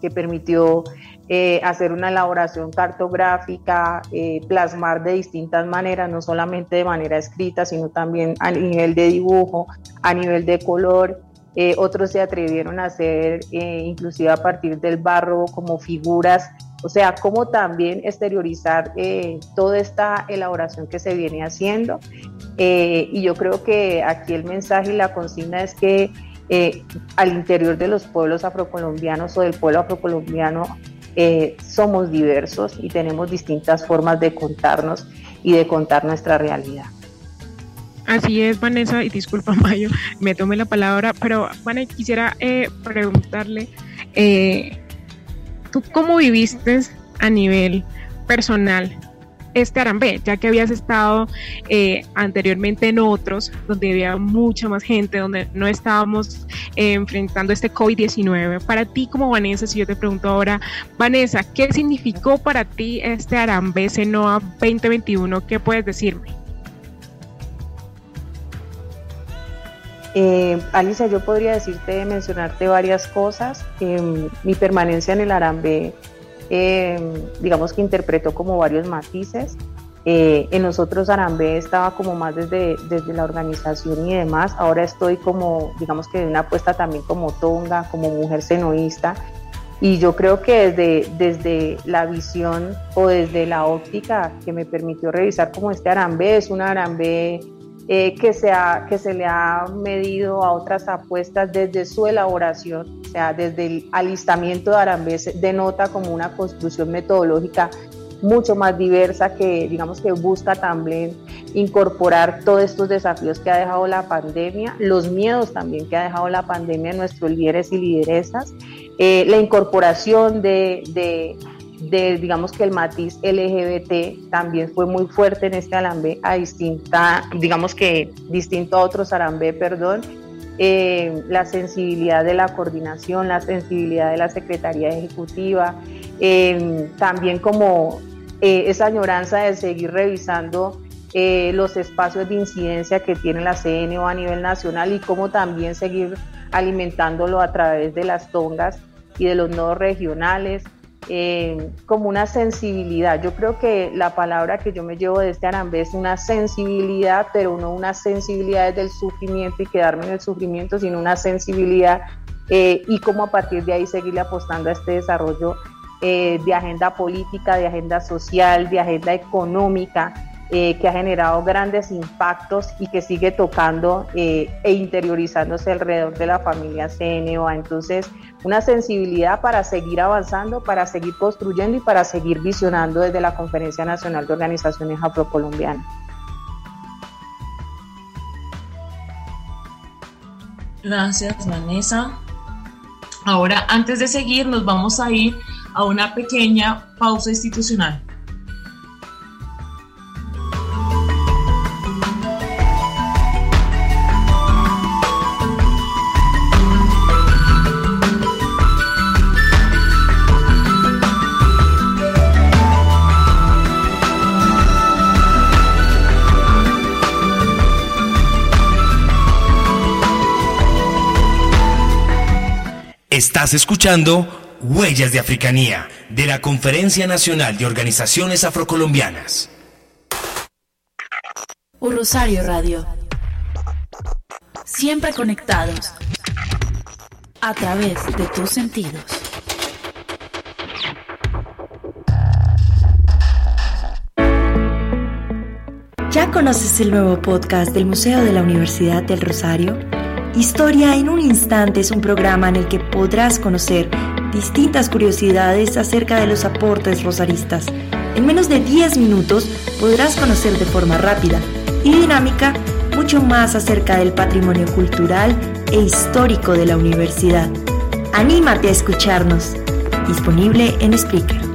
que permitió eh, hacer una elaboración cartográfica, eh, plasmar de distintas maneras, no solamente de manera escrita, sino también a nivel de dibujo, a nivel de color eh, otros se atrevieron a hacer, eh, inclusive a partir del barro, como figuras, o sea, como también exteriorizar eh, toda esta elaboración que se viene haciendo. y yo creo que aquí el mensaje y la consigna es que al interior de los pueblos afrocolombianos o del pueblo afrocolombiano somos diversos y tenemos distintas formas de contarnos y de contar nuestra realidad. Así es, Vanessa, y disculpa, *laughs* Mayo, me tomé la palabra, pero Vanessa, quisiera eh, preguntarle, eh, ¿tú cómo viviste a nivel personal este Arambé, ya que habías estado eh, anteriormente en otros, donde había mucha más gente, donde no estábamos enfrentando este COVID-19. Para ti como Vanessa, si yo te pregunto ahora, Vanessa, ¿qué significó para ti este Arambé Senoa 2021? ¿Qué puedes decirme? Eh, Alicia, yo podría decirte, mencionarte varias cosas. Em, mi permanencia en el Arambe, em, digamos que interpretó como varios matices. Eh, en nosotros Arambe estaba como más desde, desde la organización y demás. Ahora estoy como, digamos que de una apuesta también como tonga, como mujer senoísta. Y yo creo que desde, desde la visión o desde la óptica que me permitió revisar como este Arambe, es un Arambe eh, que, se que se le ha medido a otras apuestas desde su elaboración, o sea, desde el alistamiento de Arambés, denota como una construcción metodológica mucho más diversa que, digamos, que busca también incorporar todos estos desafíos que ha dejado la pandemia, los miedos también que ha dejado la pandemia en nuestros líderes y lideresas, eh, la incorporación de, de, digamos que el matiz LGBT también fue muy fuerte en este Arambé, a distinta, digamos que distinto a otros Arambé, perdón, eh, la sensibilidad de la coordinación, la sensibilidad de la Secretaría Ejecutiva, eh, también como eh, esa añoranza de seguir revisando los espacios de incidencia que tiene la CNO a nivel nacional y cómo también seguir alimentándolo a través de las tongas y de los nodos regionales, eh, como una sensibilidad. Yo creo que la palabra que yo me llevo de este Arambé es una sensibilidad, pero no una sensibilidad desde el sufrimiento y quedarme en el sufrimiento, sino una sensibilidad eh, y cómo a partir de ahí seguirle apostando a este desarrollo eh, de agenda política, de agenda social, de agenda económica, eh, que ha generado grandes impactos y que sigue tocando e interiorizándose alrededor de la familia CNOA. Entonces, una sensibilidad para seguir avanzando, para seguir construyendo y para seguir visionando desde la Conferencia Nacional de Organizaciones Afrocolombianas. Gracias, Vanessa. Ahora, antes de seguir, nos vamos a ir a una pequeña pausa institucional. Estás escuchando Huellas de Africanía de la Conferencia Nacional de Organizaciones Afrocolombianas. Un Rosario Radio. Siempre conectados a través de tus sentidos. ¿Ya conoces el nuevo podcast del Museo de la Universidad del Rosario? Historia en un instante es un programa en el que podrás conocer distintas curiosidades acerca de los aportes rosaristas. En menos de 10 minutos podrás conocer de forma rápida y dinámica mucho más acerca del patrimonio cultural e histórico de la universidad. Anímate a escucharnos. Disponible en Spreaker.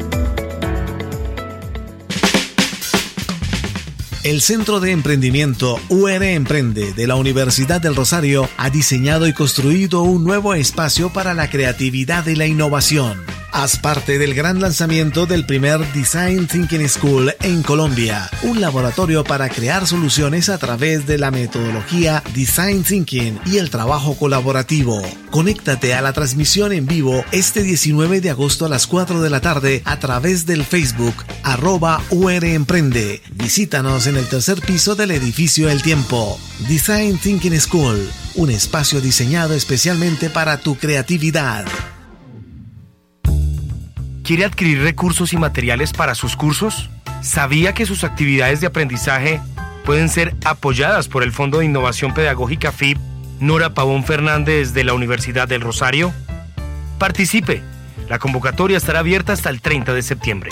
El Centro de Emprendimiento UR Emprende de la Universidad del Rosario ha diseñado y construido un nuevo espacio para la creatividad y la innovación Haz parte del gran lanzamiento del primer Design Thinking School en Colombia, un laboratorio para crear soluciones a través de la metodología Design Thinking y el trabajo colaborativo. Conéctate a la transmisión en vivo este 19 de agosto a las 4 de la tarde a través del Facebook arroba UR Emprende. Visítanos en el tercer piso del edificio El Tiempo. Design Thinking School, un espacio diseñado especialmente para tu creatividad. ¿Quiere adquirir recursos y materiales para sus cursos? ¿Sabía que sus actividades de aprendizaje pueden ser apoyadas por el Fondo de Innovación Pedagógica FIP Nora Pavón Fernández de la Universidad del Rosario? Participe. La convocatoria estará abierta hasta el 30 de septiembre.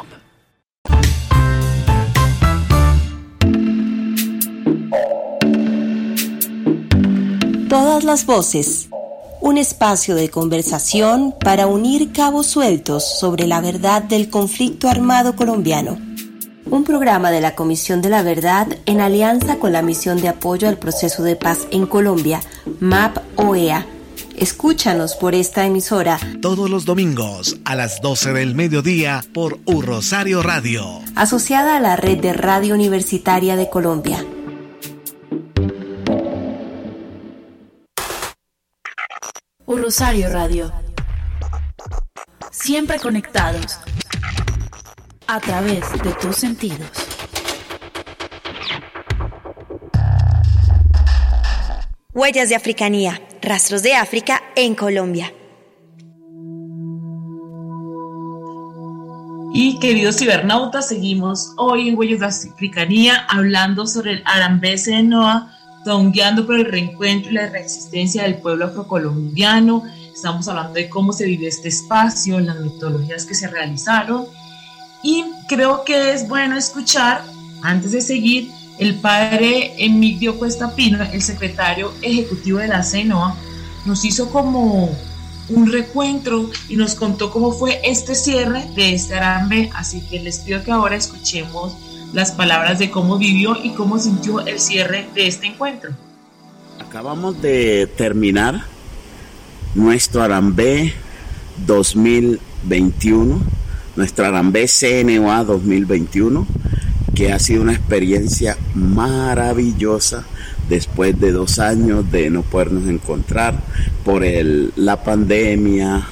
Todas las voces. Un espacio de conversación para unir cabos sueltos sobre la verdad del conflicto armado colombiano. Un programa de la Comisión de la Verdad en alianza con la Misión de Apoyo al Proceso de Paz en Colombia, MAP OEA. Escúchanos por esta emisora todos los domingos a las 12 del mediodía por U Rosario Radio, asociada a la Red de Radio Universitaria de Colombia. Rosario Radio. Siempre conectados a través de tus sentidos. Huellas de Africanía, rastros de África en Colombia. Y queridos cibernautas, seguimos hoy en Huellas de Africanía hablando sobre el Arambese de Noah guiando por el reencuentro y la reexistencia del pueblo afrocolombiano. Estamos hablando de cómo se vive este espacio, las metodologías que se realizaron. Y creo que es bueno escuchar, antes de seguir, el padre Emilio Cuesta Pino, el secretario ejecutivo de la CENOA, nos hizo como un recuentro y nos contó cómo fue este cierre de este Arambe, así que les pido que ahora escuchemos las palabras de cómo vivió y cómo sintió el cierre de este encuentro. Acabamos de terminar nuestro Arambe 2021, nuestro Arambe CNOA 2021, que ha sido una experiencia maravillosa después de dos años de no podernos encontrar por la pandemia,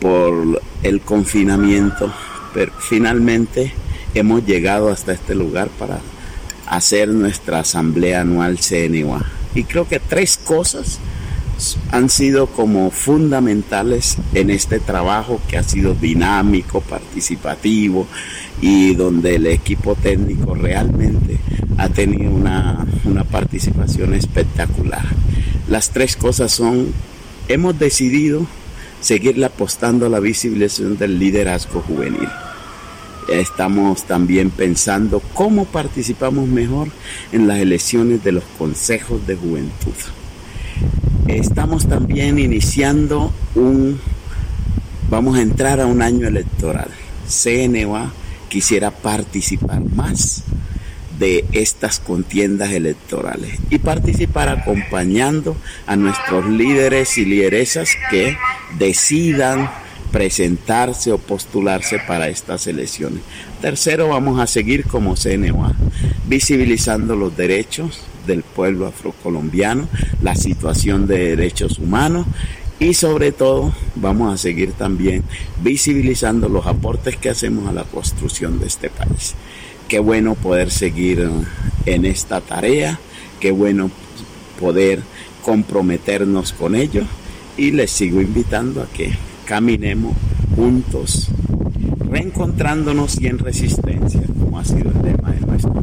por el confinamiento, pero finalmente hemos llegado hasta este lugar para hacer nuestra asamblea anual CNUA. Y creo que tres cosas han sido como fundamentales en este trabajo que ha sido dinámico, participativo y donde el equipo técnico realmente ha tenido una, una participación espectacular. Las tres cosas son, hemos decidido seguirle apostando a la visibilización del liderazgo juvenil. Estamos también pensando cómo participamos mejor en las elecciones de los consejos de juventud. Estamos también iniciando un, vamos a entrar a un año electoral. CNOA quisiera participar más de estas contiendas electorales y participar acompañando a nuestros líderes y lideresas que decidan presentarse o postularse para estas elecciones. Tercero, vamos a seguir como CNOA, visibilizando los derechos del pueblo afrocolombiano, la situación de derechos humanos y sobre todo vamos a seguir también visibilizando los aportes que hacemos a la construcción de este país. Qué bueno poder seguir en esta tarea, qué bueno poder comprometernos con ello y les sigo invitando a que caminemos juntos, reencontrándonos y en resistencia, como ha sido el tema de nuestro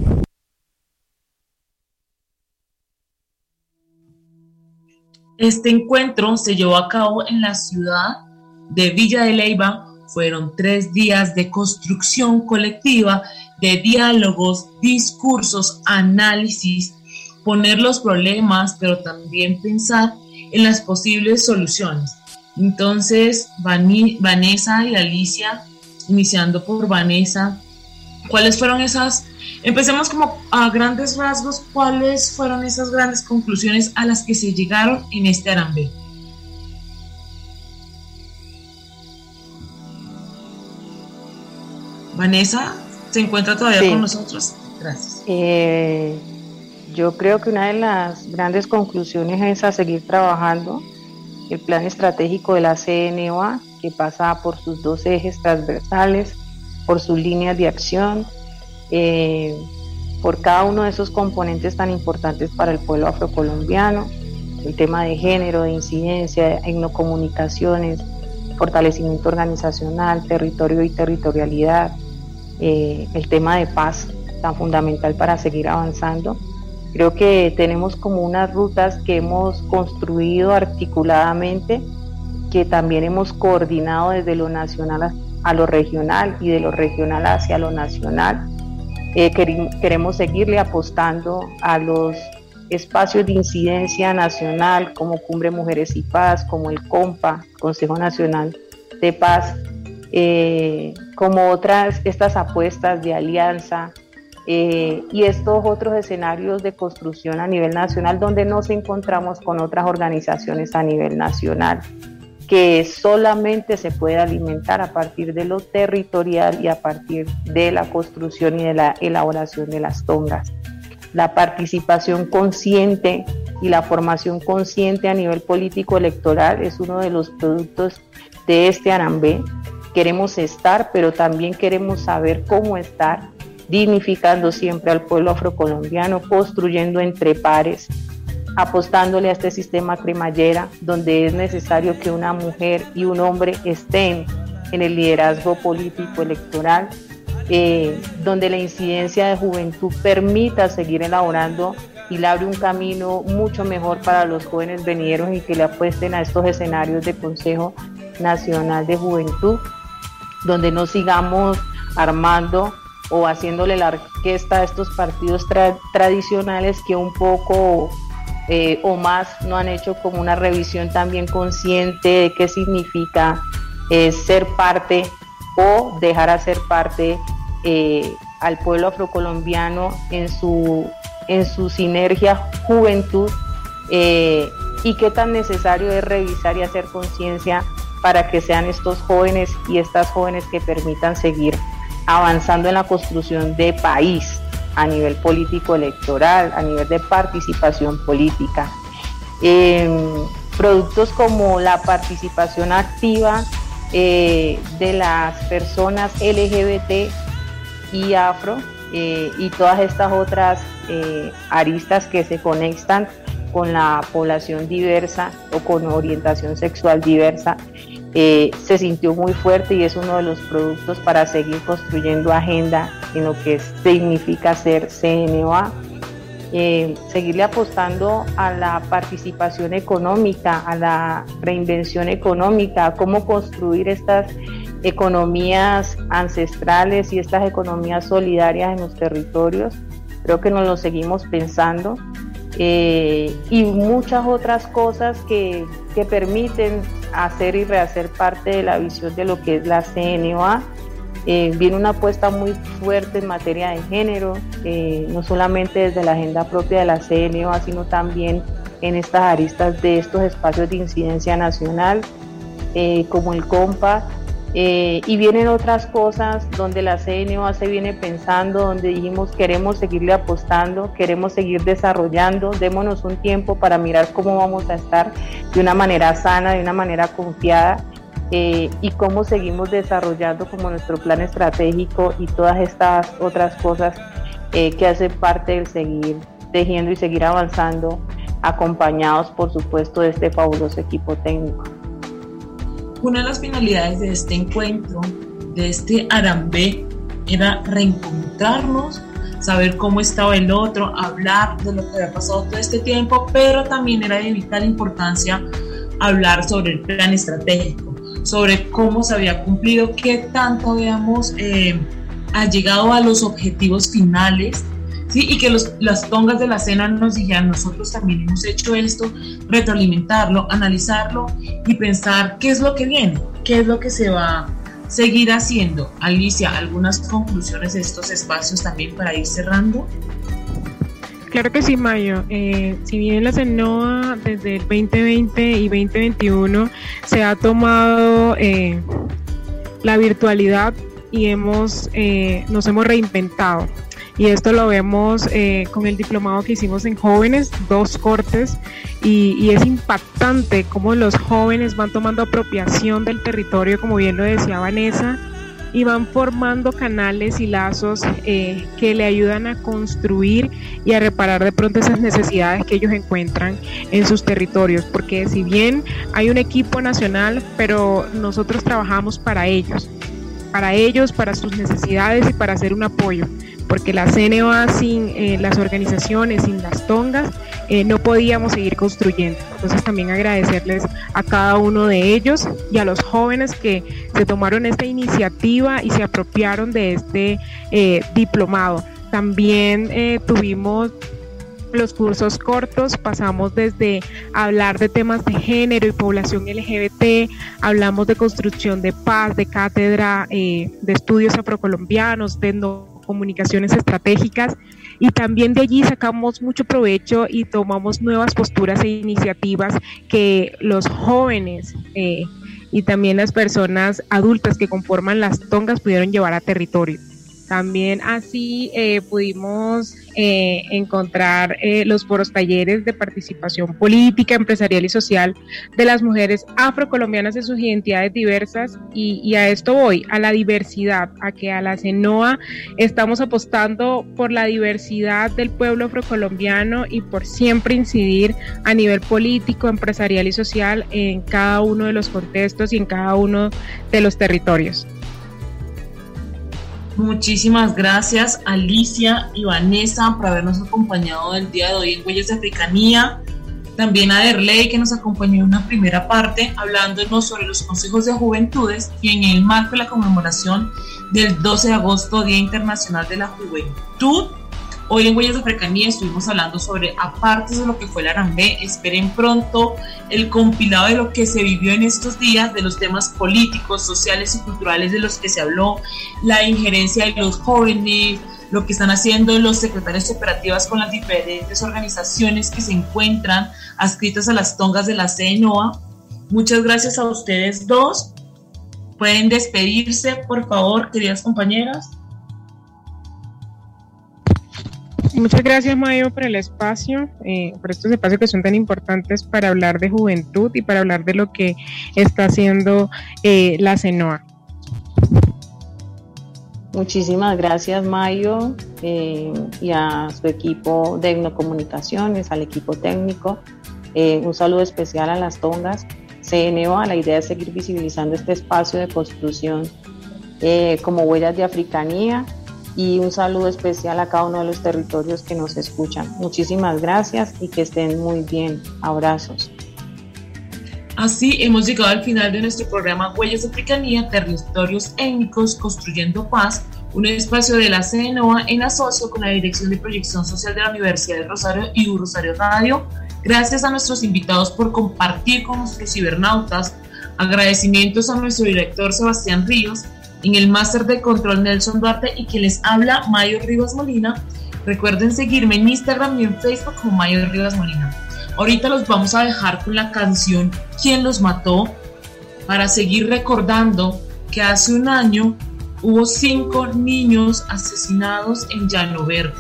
Este encuentro se llevó a cabo en la ciudad de Villa de Leyva. Fueron tres días de construcción colectiva, de diálogos, discursos, análisis, poner los problemas, pero también pensar en las posibles soluciones. Entonces, Vanessa y Alicia, iniciando por Vanessa, ¿cuáles fueron esas Empecemos como a grandes rasgos, ¿cuáles fueron esas grandes conclusiones a las que se llegaron en este Arambe? Vanessa, ¿se encuentra todavía con nosotros? Gracias. Eh, yo creo que una de las grandes conclusiones es a seguir trabajando el plan estratégico de la CNOA, que pasa por sus dos ejes transversales, por sus líneas de acción, eh, por cada uno de esos componentes tan importantes para el pueblo afrocolombiano, el tema de género, de incidencia, etnocomunicaciones, fortalecimiento organizacional, territorio y territorialidad, eh, el tema de paz tan fundamental para seguir avanzando. Creo que tenemos como unas rutas que hemos construido articuladamente, que también hemos coordinado desde lo nacional a lo regional y de lo regional hacia lo nacional. Eh, queremos seguirle apostando a los espacios de incidencia nacional como Cumbre Mujeres y Paz, como el COMPA, Consejo Nacional de Paz, eh, como otras, estas apuestas de alianza eh, y estos otros escenarios de construcción a nivel nacional donde nos encontramos con otras organizaciones a nivel nacional que solamente se puede alimentar a partir de lo territorial y a partir de la construcción y de la elaboración de las tongas. La participación consciente y la formación consciente a nivel político electoral es uno de los productos de este Arambé. Queremos estar, pero también queremos saber cómo estar, dignificando siempre al pueblo afrocolombiano, construyendo entre pares, apostándole a este sistema cremallera donde es necesario que una mujer y un hombre estén en el liderazgo político electoral, eh, donde la incidencia de juventud permita seguir elaborando y le abre un camino mucho mejor para los jóvenes venideros y que le apuesten a estos escenarios de Consejo Nacional de Juventud, donde no sigamos armando o haciéndole la orquesta a estos partidos tradicionales que un poco eh, o más no han hecho como una revisión también consciente de qué significa eh, ser parte o dejar a ser parte eh, al pueblo afrocolombiano en su, en su sinergia juventud y qué tan necesario es revisar y hacer conciencia para que sean estos jóvenes y estas jóvenes que permitan seguir avanzando en la construcción de país a nivel político electoral, a nivel de participación política. Em, productos como la participación activa eh, de las personas LGBT y afro eh, y todas estas otras eh, aristas que se conectan con la población diversa o con orientación sexual diversa eh, se sintió muy fuerte y es uno de los productos para seguir construyendo agenda en lo que significa ser CNOA. Eh, seguirle apostando a la participación económica, a la reinvención económica, a cómo construir estas economías ancestrales y estas economías solidarias en los territorios. Creo que nos lo seguimos pensando. Eh, y muchas otras cosas que, que permiten hacer y rehacer parte de la visión de lo que es la CNOA. Eh, viene una apuesta muy fuerte en materia de género, eh, no solamente desde la agenda propia de la CNOA, sino también en estas aristas de estos espacios de incidencia nacional, eh, como el COMPA, eh, y vienen otras cosas donde la CNOA se viene pensando, donde dijimos queremos seguirle apostando, queremos seguir desarrollando, démonos un tiempo para mirar cómo vamos a estar de una manera sana, de una manera confiada eh, y cómo seguimos desarrollando como nuestro plan estratégico y todas estas otras cosas eh, que hacen parte del seguir tejiendo y seguir avanzando, acompañados por supuesto de este fabuloso equipo técnico. Una de las finalidades de este encuentro, de este Arambé, era reencontrarnos, saber cómo estaba el otro, hablar de lo que había pasado todo este tiempo, pero también era de vital importancia hablar sobre el plan estratégico, sobre cómo se había cumplido, qué tanto habíamos eh, llegado a los objetivos finales ¿sí? y que los, las tongas de la cena nos dijeran, nosotros también hemos hecho esto, retroalimentarlo, analizarlo y pensar qué es lo que viene, qué es lo que se va a seguir haciendo. Alicia, ¿algunas conclusiones de estos espacios también para ir cerrando? Claro que sí, Mayo. Eh, si bien la CENOA desde el 2020 y 2021 se ha tomado eh, la virtualidad y hemos, eh, nos hemos reinventado y esto lo vemos eh, con el diplomado que hicimos en jóvenes, dos cortes, y, es impactante cómo los jóvenes van tomando apropiación del territorio, como bien lo decía Vanessa, y van formando canales y lazos eh, que le ayudan a construir y a reparar de pronto esas necesidades que ellos encuentran en sus territorios, porque si bien hay un equipo nacional, pero nosotros trabajamos para ellos, para ellos, para sus necesidades y para hacer un apoyo porque la CNOA sin eh, las organizaciones, sin las tongas, eh, no podíamos seguir construyendo. Entonces también agradecerles a cada uno de ellos y a los jóvenes que se tomaron esta iniciativa y se apropiaron de este eh, diplomado. También tuvimos los cursos cortos pasamos desde hablar de temas de género y población LGBT, hablamos de construcción de paz, de cátedra de estudios afrocolombianos, de no comunicaciones estratégicas y también de allí sacamos mucho provecho y tomamos nuevas posturas e iniciativas que los jóvenes eh, y también las personas adultas que conforman las tongas pudieron llevar a territorio. También así eh, pudimos eh, encontrar eh, los foros talleres de participación política, empresarial y social de las mujeres afrocolombianas de sus identidades diversas y, a esto voy, a la diversidad, a que a la CENOA estamos apostando por la diversidad del pueblo afrocolombiano y por siempre incidir a nivel político, empresarial y social en cada uno de los contextos y en cada uno de los territorios. Muchísimas gracias Alicia y Vanessa por habernos acompañado el día de hoy en Huellas de Africanía. También a Derley que nos acompañó en una primera parte hablándonos sobre los consejos de juventudes y en el marco de la conmemoración del 12 de agosto, Día Internacional de la Juventud. Hoy en Huellas de Africanía estuvimos hablando sobre, aparte de lo que fue el Arambé, esperen pronto el compilado de lo que se vivió en estos días, de los temas políticos, sociales y culturales de los que se habló, la injerencia de los jóvenes, lo que están haciendo los secretarios operativas con las diferentes organizaciones que se encuentran adscritas a las tongas de la CNOA. Muchas gracias a ustedes dos. Pueden despedirse, por favor, queridas compañeras. Muchas gracias, Mayo, por el espacio, eh, por estos espacios que son tan importantes para hablar de juventud y para hablar de lo que está haciendo eh, la CENOA. Muchísimas gracias, Mayo, eh, y a su equipo de Etnocomunicaciones, al equipo técnico. un saludo especial a las tongas. CNOA, la idea es seguir visibilizando este espacio de construcción como huellas de africanía y un saludo especial a cada uno de los territorios que nos escuchan. Muchísimas gracias y que estén muy bien. Abrazos. Así hemos llegado al final de nuestro programa Huellas de Africanía, Territorios Étnicos, Construyendo Paz, un espacio de la CNOA en asocio con la Dirección de Proyección Social de la Universidad de Rosario y U Rosario Radio. Gracias a nuestros invitados por compartir con nuestros cibernautas. Agradecimientos a nuestro director Sebastián Ríos en el máster de control Nelson Duarte y quien les habla Mayo Rivas Molina. Recuerden seguirme en Instagram y en Facebook como Mayo Rivas Molina. Ahorita los vamos a dejar con la canción ¿Quién los mató? para seguir recordando que hace un año hubo cinco niños asesinados en Llano Verde.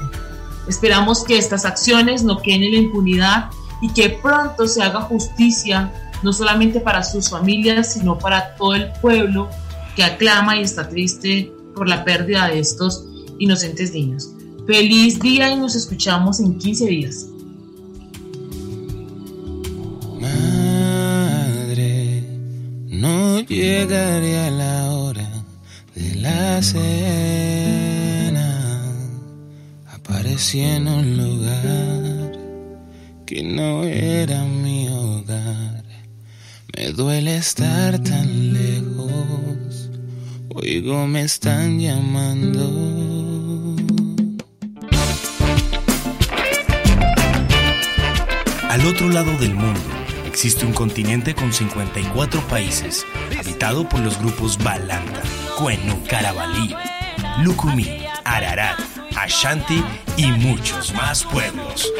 Esperamos que estas acciones no queden en la impunidad y que pronto se haga justicia, no solamente para sus familias, sino para todo el pueblo que aclama y está triste por la pérdida de estos inocentes niños. Feliz día y nos escuchamos en 15 días. Madre, no llegaré a la hora de la cena. Aparecí en un lugar que no era mi hogar. Me duele estar tan lejos Me están llamando. Al otro lado del mundo existe un continente con 54 países, habitado por los grupos Balanta, Cuenu, Carabalí, Lucumí, Ararat, Ashanti y muchos más pueblos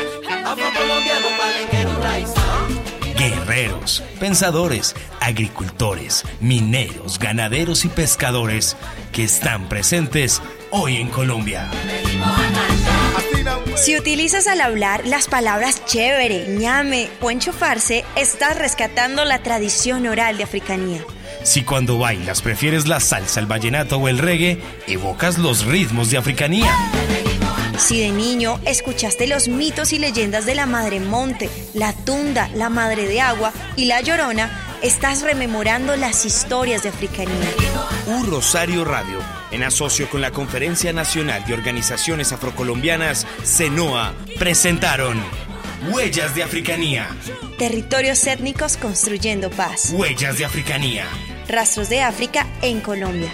guerreros, pensadores, agricultores, mineros, ganaderos y pescadores que están presentes hoy en Colombia. Si utilizas al hablar las palabras chévere, ñame o enchufarse, estás rescatando la tradición oral de africanía. Si cuando bailas prefieres la salsa, el vallenato o el reggae, evocas los ritmos de africanía. Si de niño escuchaste los mitos y leyendas de la Madre Monte, la Tunda, la Madre de Agua y la Llorona, estás rememorando las historias de Africanía. Un Rosario Radio, en asocio con la Conferencia Nacional de Organizaciones Afrocolombianas, CENOA, presentaron Huellas de Africanía. Territorios étnicos construyendo paz. Huellas de Africanía. Rastros de África en Colombia.